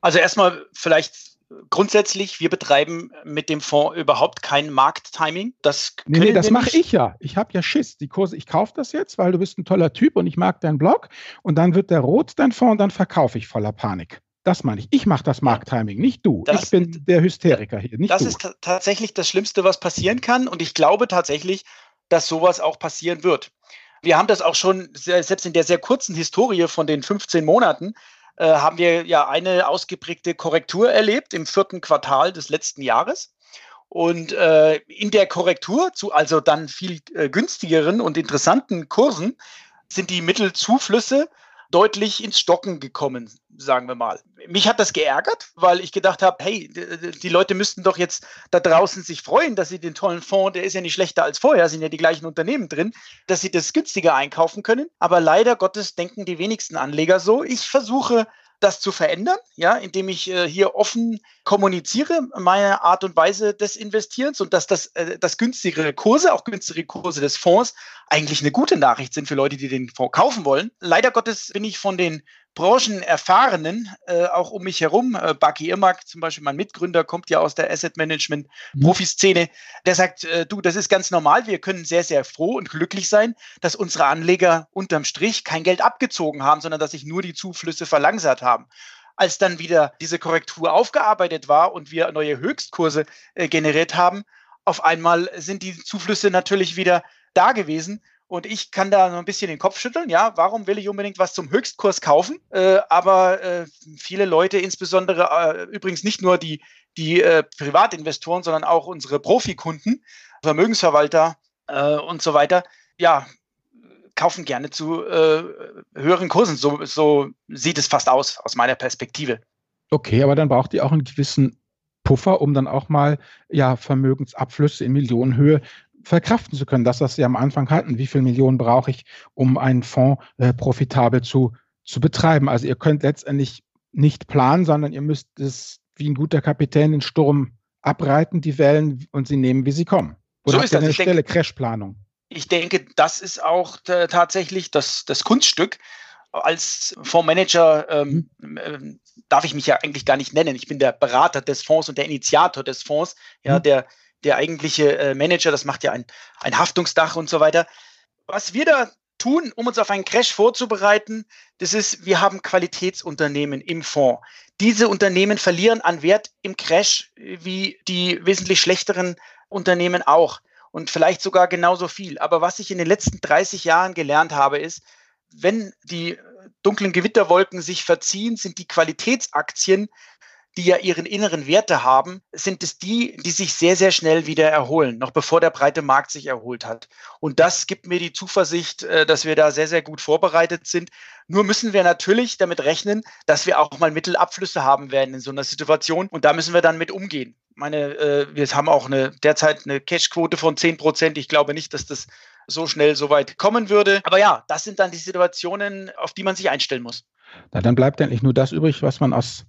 Also erstmal vielleicht grundsätzlich, wir betreiben mit dem Fonds überhaupt kein Markttiming. Das nee, nee, das mache ich ja. Ich habe ja Schiss. Die Kurse, ich kaufe das jetzt, weil du bist ein toller Typ und ich mag deinen Blog. Und dann wird der rot, dein Fonds, und dann verkaufe ich voller Panik. Das meine ich. Ich mache das Markttiming, nicht du. Das, ich bin der Hysteriker hier, nicht das du. Das ist tatsächlich das Schlimmste, was passieren kann. Und ich glaube tatsächlich, dass sowas auch passieren wird. Wir haben das auch schon, selbst in der sehr kurzen Historie von den 15 Monaten, äh, haben wir ja eine ausgeprägte Korrektur erlebt im vierten Quartal des letzten Jahres. Und äh, in der Korrektur zu also dann viel äh, günstigeren und interessanten Kursen sind die Mittelzuflüsse deutlich ins Stocken gekommen, sagen wir mal. Mich hat das geärgert, weil ich gedacht habe, hey, die Leute müssten doch jetzt da draußen sich freuen, dass sie den tollen Fonds, der ist ja nicht schlechter als vorher, sind ja die gleichen Unternehmen drin, dass sie das günstiger einkaufen können. Aber leider Gottes denken die wenigsten Anleger so. Ich versuche das zu verändern, ja, indem ich äh, hier offen kommuniziere, meine Art und Weise des Investierens und dass das, äh, das günstigere Kurse, auch günstigere Kurse des Fonds eigentlich eine gute Nachricht sind für Leute, die den Fonds kaufen wollen. Leider Gottes bin ich von den Branchenerfahrenen äh, auch um mich herum. Äh, Bucky Irmak, zum Beispiel mein Mitgründer, kommt ja aus der Asset Management mhm. Profiszene. Der sagt, äh, du, das ist ganz normal. Wir können sehr, sehr froh und glücklich sein, dass unsere Anleger unterm Strich kein Geld abgezogen haben, sondern dass sich nur die Zuflüsse verlangsamt haben. Als dann wieder diese Korrektur aufgearbeitet war und wir neue Höchstkurse äh, generiert haben, auf einmal sind die Zuflüsse natürlich wieder da gewesen und ich kann da so ein bisschen den Kopf schütteln, ja, warum will ich unbedingt was zum Höchstkurs kaufen? Äh, aber äh, viele Leute, insbesondere äh, übrigens nicht nur die, die äh, Privatinvestoren, sondern auch unsere Profikunden, Vermögensverwalter äh, und so weiter, ja, kaufen gerne zu äh, höheren Kursen. So, so sieht es fast aus, aus meiner Perspektive. Okay, aber dann braucht ihr auch einen gewissen Puffer, um dann auch mal ja, Vermögensabflüsse in Millionenhöhe verkraften zu können. Das, was Sie am Anfang hatten, wie viele Millionen brauche ich, um einen Fonds äh, profitabel zu, zu betreiben. Also ihr könnt letztendlich nicht planen, sondern ihr müsst es wie ein guter Kapitän den Sturm abreiten, die Wellen und sie nehmen, wie sie kommen. Oder so ist das. eine Stelle Crashplanung? Ich denke, das ist auch äh, tatsächlich das, das Kunststück. Als Fondsmanager ähm, mhm. äh, darf ich mich ja eigentlich gar nicht nennen. Ich bin der Berater des Fonds und der Initiator des Fonds, ja, mhm. der der eigentliche äh, Manager, das macht ja ein, ein Haftungsdach und so weiter. Was wir da tun, um uns auf einen Crash vorzubereiten, das ist, wir haben Qualitätsunternehmen im Fonds. Diese Unternehmen verlieren an Wert im Crash wie die wesentlich schlechteren Unternehmen auch und vielleicht sogar genauso viel. Aber was ich in den letzten 30 Jahren gelernt habe, ist, wenn die dunklen Gewitterwolken sich verziehen, sind die Qualitätsaktien die ja ihren inneren Werte haben, sind es die, die sich sehr, sehr schnell wieder erholen, noch bevor der breite Markt sich erholt hat. Und das gibt mir die Zuversicht, äh, dass wir da sehr, sehr gut vorbereitet sind. Nur müssen wir natürlich damit rechnen, dass wir auch mal Mittelabflüsse haben werden in so einer Situation. Und da müssen wir dann mit umgehen. Meine, äh, wir haben auch eine, derzeit eine Cashquote von 10 Prozent. Ich glaube nicht, dass das so schnell so weit kommen würde. Aber ja, das sind dann die Situationen, auf die man sich einstellen muss. Na, dann bleibt eigentlich nur das übrig, was man aus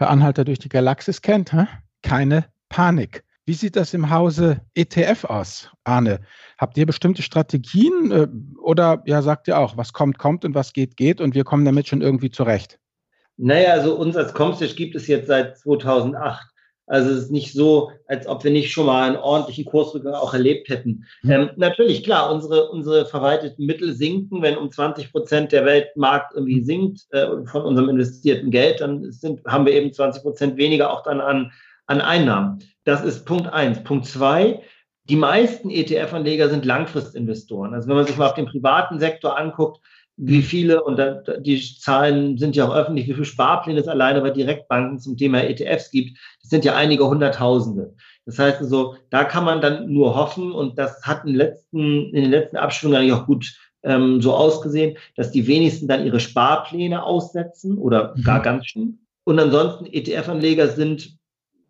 per Anhalter durch die Galaxis kennt. Hä? Keine Panik. Wie sieht das im Hause ETF aus, Arne? Habt ihr bestimmte Strategien äh, oder ja, sagt ihr auch, was kommt, kommt und was geht, geht und wir kommen damit schon irgendwie zurecht? Naja, also uns als Comstage gibt es jetzt seit 2008. Also es ist nicht so, als ob wir nicht schon mal einen ordentlichen Kursrückgang auch erlebt hätten. Mhm. Ähm, natürlich, klar, unsere, unsere verwalteten Mittel sinken, wenn um 20 Prozent der Weltmarkt irgendwie hm. sinkt äh, von unserem investierten Geld, dann sind, haben wir eben 20 Prozent weniger auch dann an, an Einnahmen. Das ist Punkt eins. Punkt zwei, die meisten ETF-Anleger sind Langfristinvestoren. Also wenn man sich mal auf den privaten Sektor anguckt, wie viele, und da, die Zahlen sind ja auch öffentlich, wie viele Sparpläne es alleine bei Direktbanken zum Thema ETFs gibt, das sind ja einige Hunderttausende. Das heißt also, da kann man dann nur hoffen, und das hat in den letzten, in den letzten Abstimmungen eigentlich auch gut ähm, so ausgesehen, dass die wenigsten dann ihre Sparpläne aussetzen oder gar mhm. ganz schön. Und ansonsten ETF-Anleger sind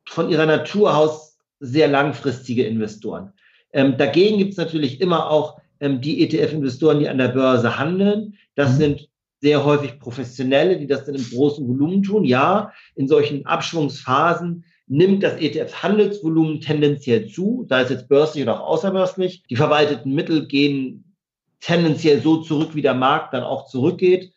von ihrer Natur aus sehr langfristige Investoren. Ähm, dagegen gibt es natürlich immer auch ähm, die ETF-Investoren, die an der Börse handeln. Das mhm. sind sehr häufig Professionelle, die das dann im großen Volumen tun. Ja, in solchen Abschwungsphasen nimmt das ETF-Handelsvolumen tendenziell zu, sei es jetzt börslich oder auch außerbörslich. Die verwalteten Mittel gehen tendenziell so zurück, wie der Markt dann auch zurückgeht.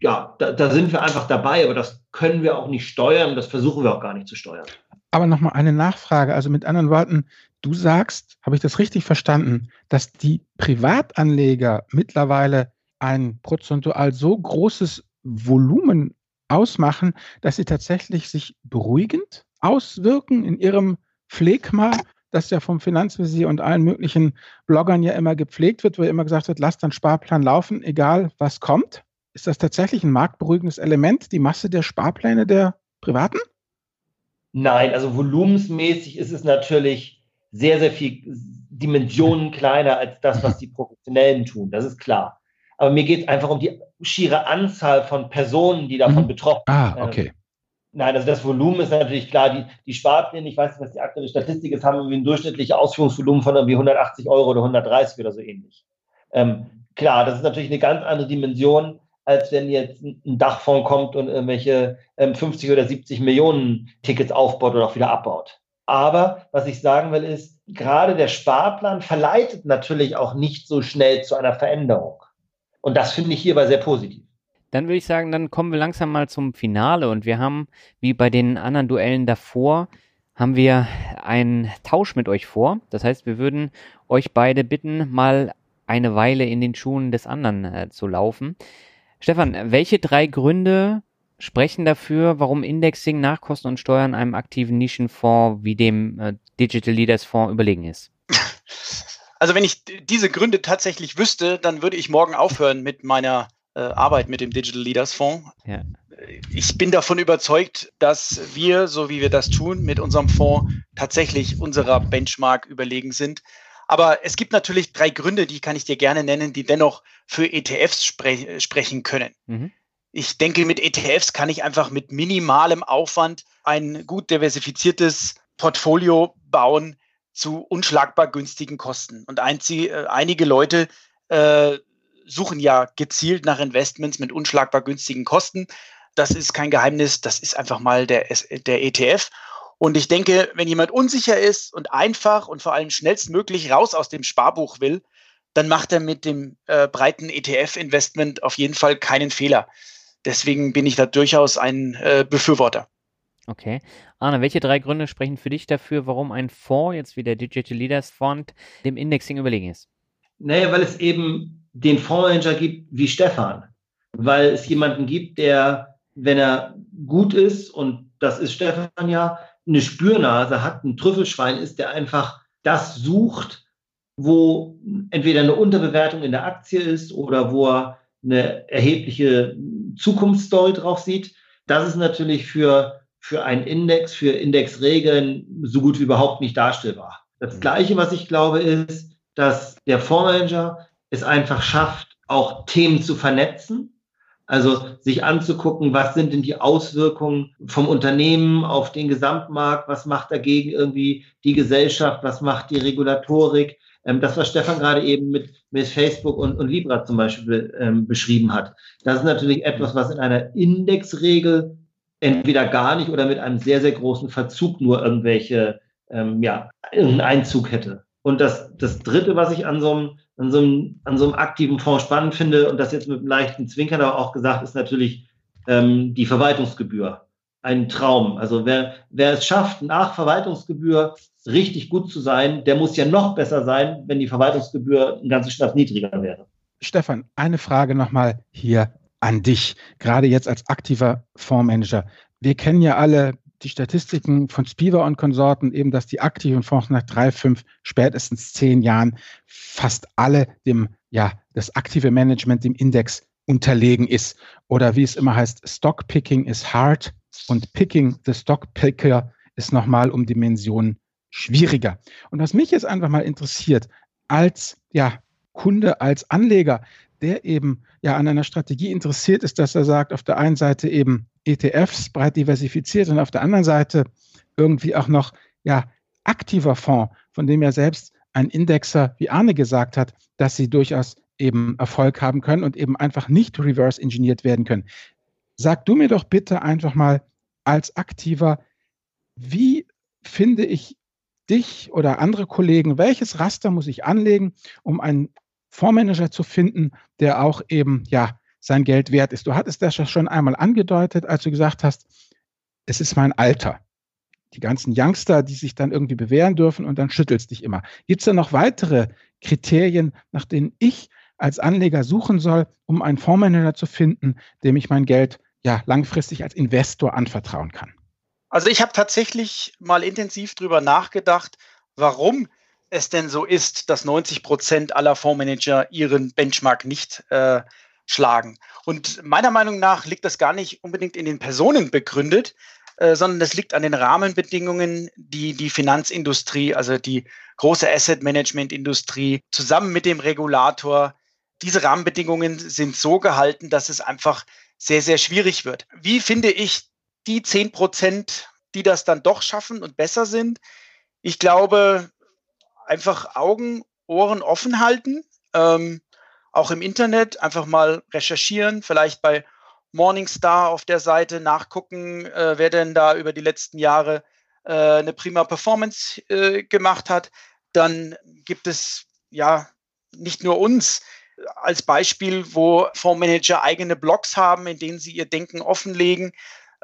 Ja, da, da sind wir einfach dabei, aber das können wir auch nicht steuern. Das versuchen wir auch gar nicht zu steuern. Aber nochmal eine Nachfrage. Also mit anderen Worten, du sagst, habe ich das richtig verstanden, dass die Privatanleger mittlerweile ein prozentual so großes Volumen ausmachen, dass sie tatsächlich sich beruhigend auswirken in ihrem Pflegma, das ja vom Finanzvisier und allen möglichen Bloggern ja immer gepflegt wird, wo immer gesagt wird, lass dann Sparplan laufen, egal was kommt. Ist das tatsächlich ein marktberuhigendes Element, die Masse der Sparpläne der Privaten? Nein, also volumensmäßig ist es natürlich sehr, sehr viel Dimensionen kleiner als das, was die Professionellen tun. Das ist klar. Aber mir geht es einfach um die schiere Anzahl von Personen, die davon mhm. betroffen sind. Ah, okay. Nein, also das Volumen ist natürlich klar. Die, die Sparpläne, ich weiß nicht, was die aktuelle Statistik ist, haben irgendwie ein durchschnittliches Ausführungsvolumen von irgendwie 180 Euro oder 130 oder so ähnlich. Ähm, klar, das ist natürlich eine ganz andere Dimension, als wenn jetzt ein Dachfonds kommt und irgendwelche ähm, 50 oder 70 Millionen Tickets aufbaut oder auch wieder abbaut. Aber was ich sagen will, ist, gerade der Sparplan verleitet natürlich auch nicht so schnell zu einer Veränderung. Und das finde ich hierbei sehr positiv. Dann würde ich sagen, dann kommen wir langsam mal zum Finale und wir haben, wie bei den anderen Duellen davor, haben wir einen Tausch mit euch vor. Das heißt, wir würden euch beide bitten, mal eine Weile in den Schuhen des anderen äh, zu laufen. Stefan, welche drei Gründe sprechen dafür, warum Indexing nach Kosten und Steuern einem aktiven Nischenfonds wie dem äh, Digital Leaders Fonds überlegen ist? [laughs] Also wenn ich diese Gründe tatsächlich wüsste, dann würde ich morgen aufhören mit meiner äh, Arbeit mit dem Digital Leaders Fonds. Ja. Ich bin davon überzeugt, dass wir, so wie wir das tun, mit unserem Fonds tatsächlich unserer Benchmark überlegen sind. Aber es gibt natürlich drei Gründe, die kann ich dir gerne nennen, die dennoch für ETFs spre sprechen können. Mhm. Ich denke, mit ETFs kann ich einfach mit minimalem Aufwand ein gut diversifiziertes Portfolio bauen zu unschlagbar günstigen Kosten. Und äh, einige Leute äh, suchen ja gezielt nach Investments mit unschlagbar günstigen Kosten. Das ist kein Geheimnis, das ist einfach mal der, der ETF. Und ich denke, wenn jemand unsicher ist und einfach und vor allem schnellstmöglich raus aus dem Sparbuch will, dann macht er mit dem äh, breiten ETF-Investment auf jeden Fall keinen Fehler. Deswegen bin ich da durchaus ein äh, Befürworter. Okay. Arne, welche drei Gründe sprechen für dich dafür, warum ein Fonds, jetzt wie der Digital Leaders Fund, dem Indexing überlegen ist? Naja, weil es eben den Fondsmanager gibt wie Stefan. Weil es jemanden gibt, der, wenn er gut ist, und das ist Stefan ja, eine Spürnase hat, ein Trüffelschwein ist, der einfach das sucht, wo entweder eine Unterbewertung in der Aktie ist oder wo er eine erhebliche Zukunftsstory drauf sieht. Das ist natürlich für, für einen Index, für Indexregeln so gut wie überhaupt nicht darstellbar. Das Gleiche, was ich glaube, ist, dass der Fondsmanager es einfach schafft, auch Themen zu vernetzen also sich anzugucken, was sind denn die Auswirkungen vom Unternehmen auf den Gesamtmarkt, was macht dagegen irgendwie die Gesellschaft, was macht die Regulatorik. Ähm, das, was Stefan gerade eben mit, mit Facebook und, und Libra zum Beispiel ähm, beschrieben hat. Das ist natürlich etwas, was in einer Indexregel entweder gar nicht oder mit einem sehr, sehr großen Verzug nur irgendwelche, ähm, ja, irgendeinen Einzug hätte. Und das, das Dritte, was ich an so einem an so einem, an so einem aktiven Fonds spannend finde und das jetzt mit einem leichten Zwinkern aber auch gesagt, ist natürlich ähm, die Verwaltungsgebühr. Ein Traum. Also wer, wer es schafft, nach Verwaltungsgebühr richtig gut zu sein, der muss ja noch besser sein, wenn die Verwaltungsgebühr ein ganzes Stück niedriger wäre. Stefan, eine Frage nochmal hier an dich, gerade jetzt als aktiver Fondsmanager. Wir kennen ja alle die Statistiken von Spiva und Konsorten eben, dass die aktiven Fonds nach drei, fünf, spätestens zehn Jahren fast alle dem, ja, das aktive Management dem Index unterlegen ist. Oder wie es immer heißt, Stockpicking is hard und Picking the Stockpicker ist nochmal um Dimensionen schwieriger. Und was mich jetzt einfach mal interessiert, als ja, Kunde, als Anleger, der eben ja an einer Strategie interessiert ist, dass er sagt, auf der einen Seite eben ETFs breit diversifiziert und auf der anderen Seite irgendwie auch noch ja aktiver Fonds, von dem ja selbst ein Indexer wie Arne gesagt hat, dass sie durchaus eben Erfolg haben können und eben einfach nicht reverse engineert werden können. Sag du mir doch bitte einfach mal als Aktiver, wie finde ich dich oder andere Kollegen, welches Raster muss ich anlegen, um einen Fondsmanager zu finden, der auch eben ja sein Geld wert ist. Du hattest das ja schon einmal angedeutet, als du gesagt hast, es ist mein Alter. Die ganzen Youngster, die sich dann irgendwie bewähren dürfen und dann schüttelst dich immer. Gibt es da noch weitere Kriterien, nach denen ich als Anleger suchen soll, um einen Fondsmanager zu finden, dem ich mein Geld ja langfristig als Investor anvertrauen kann? Also ich habe tatsächlich mal intensiv darüber nachgedacht, warum es denn so ist, dass 90 Prozent aller Fondsmanager ihren Benchmark nicht äh, schlagen. Und meiner Meinung nach liegt das gar nicht unbedingt in den Personen begründet, äh, sondern das liegt an den Rahmenbedingungen, die die Finanzindustrie, also die große Asset Management Industrie zusammen mit dem Regulator, diese Rahmenbedingungen sind so gehalten, dass es einfach sehr, sehr schwierig wird. Wie finde ich die 10 Prozent, die das dann doch schaffen und besser sind? Ich glaube, einfach Augen, Ohren offen halten. Ähm, auch im Internet einfach mal recherchieren, vielleicht bei Morningstar auf der Seite nachgucken, äh, wer denn da über die letzten Jahre äh, eine prima Performance äh, gemacht hat. Dann gibt es ja nicht nur uns als Beispiel, wo Fondsmanager eigene Blogs haben, in denen sie ihr Denken offenlegen.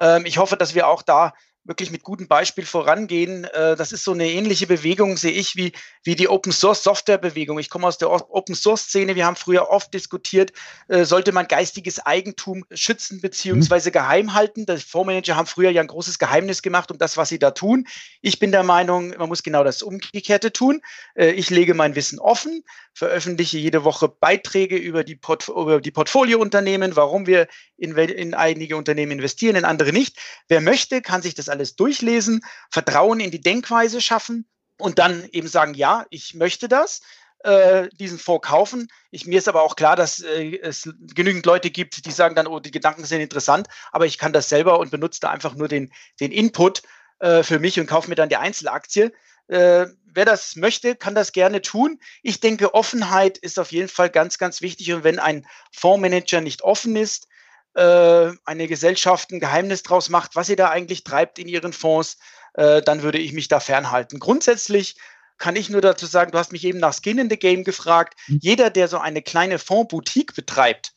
Ähm, ich hoffe, dass wir auch da wirklich mit gutem Beispiel vorangehen. Äh, das ist so eine ähnliche Bewegung, sehe ich, wie, wie die Open Source Software Bewegung. Ich komme aus der Open Source Szene. Wir haben früher oft diskutiert, äh, sollte man geistiges Eigentum schützen beziehungsweise mhm. geheim halten. Die Fondsmanager haben früher ja ein großes Geheimnis gemacht um das, was sie da tun. Ich bin der Meinung, man muss genau das Umgekehrte tun. Äh, ich lege mein Wissen offen, veröffentliche jede Woche Beiträge über die, Port über die Portfoliounternehmen, warum wir in, in einige Unternehmen investieren, in andere nicht. Wer möchte, kann sich das alles durchlesen, Vertrauen in die Denkweise schaffen und dann eben sagen, ja, ich möchte das äh, diesen Fonds kaufen. Ich, mir ist aber auch klar, dass äh, es genügend Leute gibt, die sagen dann, oh, die Gedanken sind interessant, aber ich kann das selber und benutze da einfach nur den, den Input äh, für mich und kaufe mir dann die Einzelaktie. Äh, wer das möchte, kann das gerne tun. Ich denke, Offenheit ist auf jeden Fall ganz, ganz wichtig. Und wenn ein Fondsmanager nicht offen ist, äh, eine Gesellschaft ein Geheimnis draus macht, was sie da eigentlich treibt in ihren Fonds, äh, dann würde ich mich da fernhalten. Grundsätzlich kann ich nur dazu sagen, du hast mich eben nach Skin in the Game gefragt. Mhm. Jeder, der so eine kleine Fondsboutique betreibt,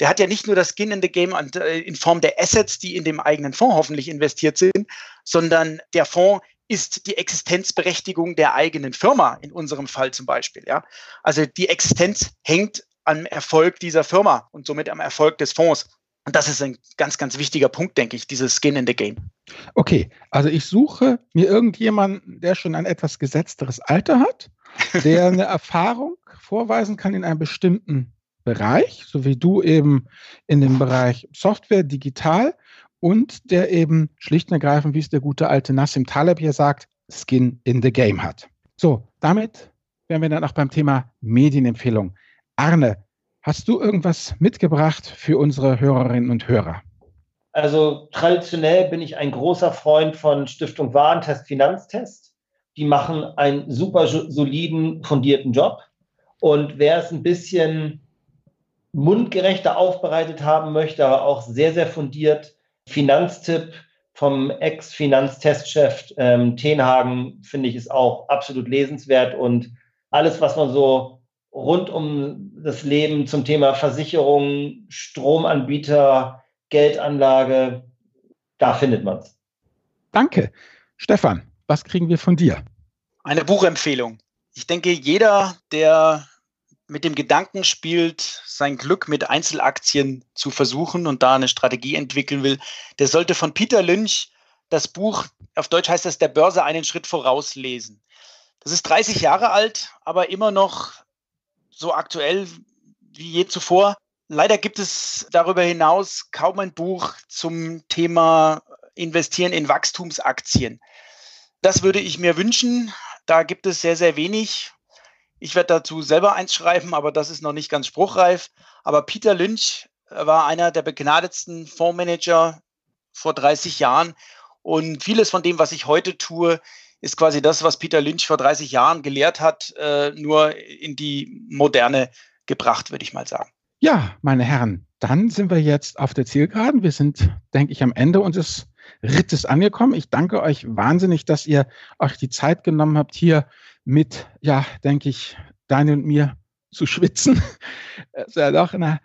der hat ja nicht nur das Skin in the Game äh, in Form der Assets, die in dem eigenen Fonds hoffentlich investiert sind, sondern der Fonds ist die Existenzberechtigung der eigenen Firma, in unserem Fall zum Beispiel. Ja? Also die Existenz hängt am Erfolg dieser Firma und somit am Erfolg des Fonds. Und das ist ein ganz, ganz wichtiger Punkt, denke ich, dieses Skin in the Game. Okay, also ich suche mir irgendjemanden, der schon ein etwas gesetzteres Alter hat, der [laughs] eine Erfahrung vorweisen kann in einem bestimmten Bereich, so wie du eben in dem Bereich Software, digital und der eben schlicht und ergreifend, wie es der gute alte Nassim Taleb hier sagt, Skin in the Game hat. So, damit wären wir dann auch beim Thema Medienempfehlung. Arne, Hast du irgendwas mitgebracht für unsere Hörerinnen und Hörer? Also traditionell bin ich ein großer Freund von Stiftung Warentest Finanztest. Die machen einen super soliden, fundierten Job. Und wer es ein bisschen mundgerechter aufbereitet haben möchte, aber auch sehr, sehr fundiert, Finanztipp vom Ex-Finanztestchef ähm, Tenhagen, finde ich, ist auch absolut lesenswert. Und alles, was man so rund um das Leben zum Thema Versicherung, Stromanbieter, Geldanlage, da findet man es. Danke. Stefan, was kriegen wir von dir? Eine Buchempfehlung. Ich denke, jeder, der mit dem Gedanken spielt, sein Glück mit Einzelaktien zu versuchen und da eine Strategie entwickeln will, der sollte von Peter Lynch das Buch, auf Deutsch heißt das, der Börse einen Schritt voraus lesen. Das ist 30 Jahre alt, aber immer noch so aktuell wie je zuvor. Leider gibt es darüber hinaus kaum ein Buch zum Thema Investieren in Wachstumsaktien. Das würde ich mir wünschen. Da gibt es sehr, sehr wenig. Ich werde dazu selber eins schreiben, aber das ist noch nicht ganz spruchreif. Aber Peter Lynch war einer der begnadetsten Fondsmanager vor 30 Jahren. Und vieles von dem, was ich heute tue, ist quasi das, was Peter Lynch vor 30 Jahren gelehrt hat, äh, nur in die Moderne gebracht, würde ich mal sagen. Ja, meine Herren, dann sind wir jetzt auf der Zielgeraden. Wir sind, denke ich, am Ende unseres Rittes angekommen. Ich danke euch wahnsinnig, dass ihr euch die Zeit genommen habt, hier mit, ja, denke ich, Daniel und mir zu schwitzen. Das ist ja doch eine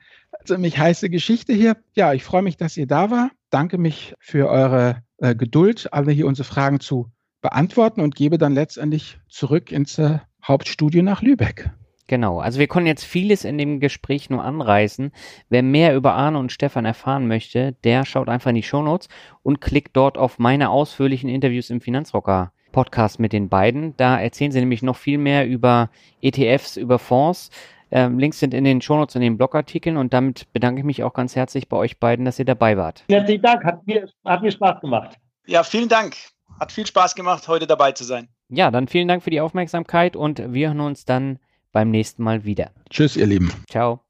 ziemlich heiße Geschichte hier. Ja, ich freue mich, dass ihr da war. Danke mich für eure äh, Geduld, alle hier unsere Fragen zu beantworten und gebe dann letztendlich zurück ins äh, Hauptstudio nach Lübeck. Genau, also wir konnten jetzt vieles in dem Gespräch nur anreißen. Wer mehr über Arne und Stefan erfahren möchte, der schaut einfach in die Shownotes und klickt dort auf meine ausführlichen Interviews im Finanzrocker Podcast mit den beiden. Da erzählen sie nämlich noch viel mehr über ETFs, über Fonds. Ähm, Links sind in den Shownotes und den Blogartikeln und damit bedanke ich mich auch ganz herzlich bei euch beiden, dass ihr dabei wart. Herzlichen Dank, hat mir, hat mir Spaß gemacht. Ja, vielen Dank. Hat viel Spaß gemacht, heute dabei zu sein. Ja, dann vielen Dank für die Aufmerksamkeit und wir hören uns dann beim nächsten Mal wieder. Tschüss, ihr Lieben. Ciao.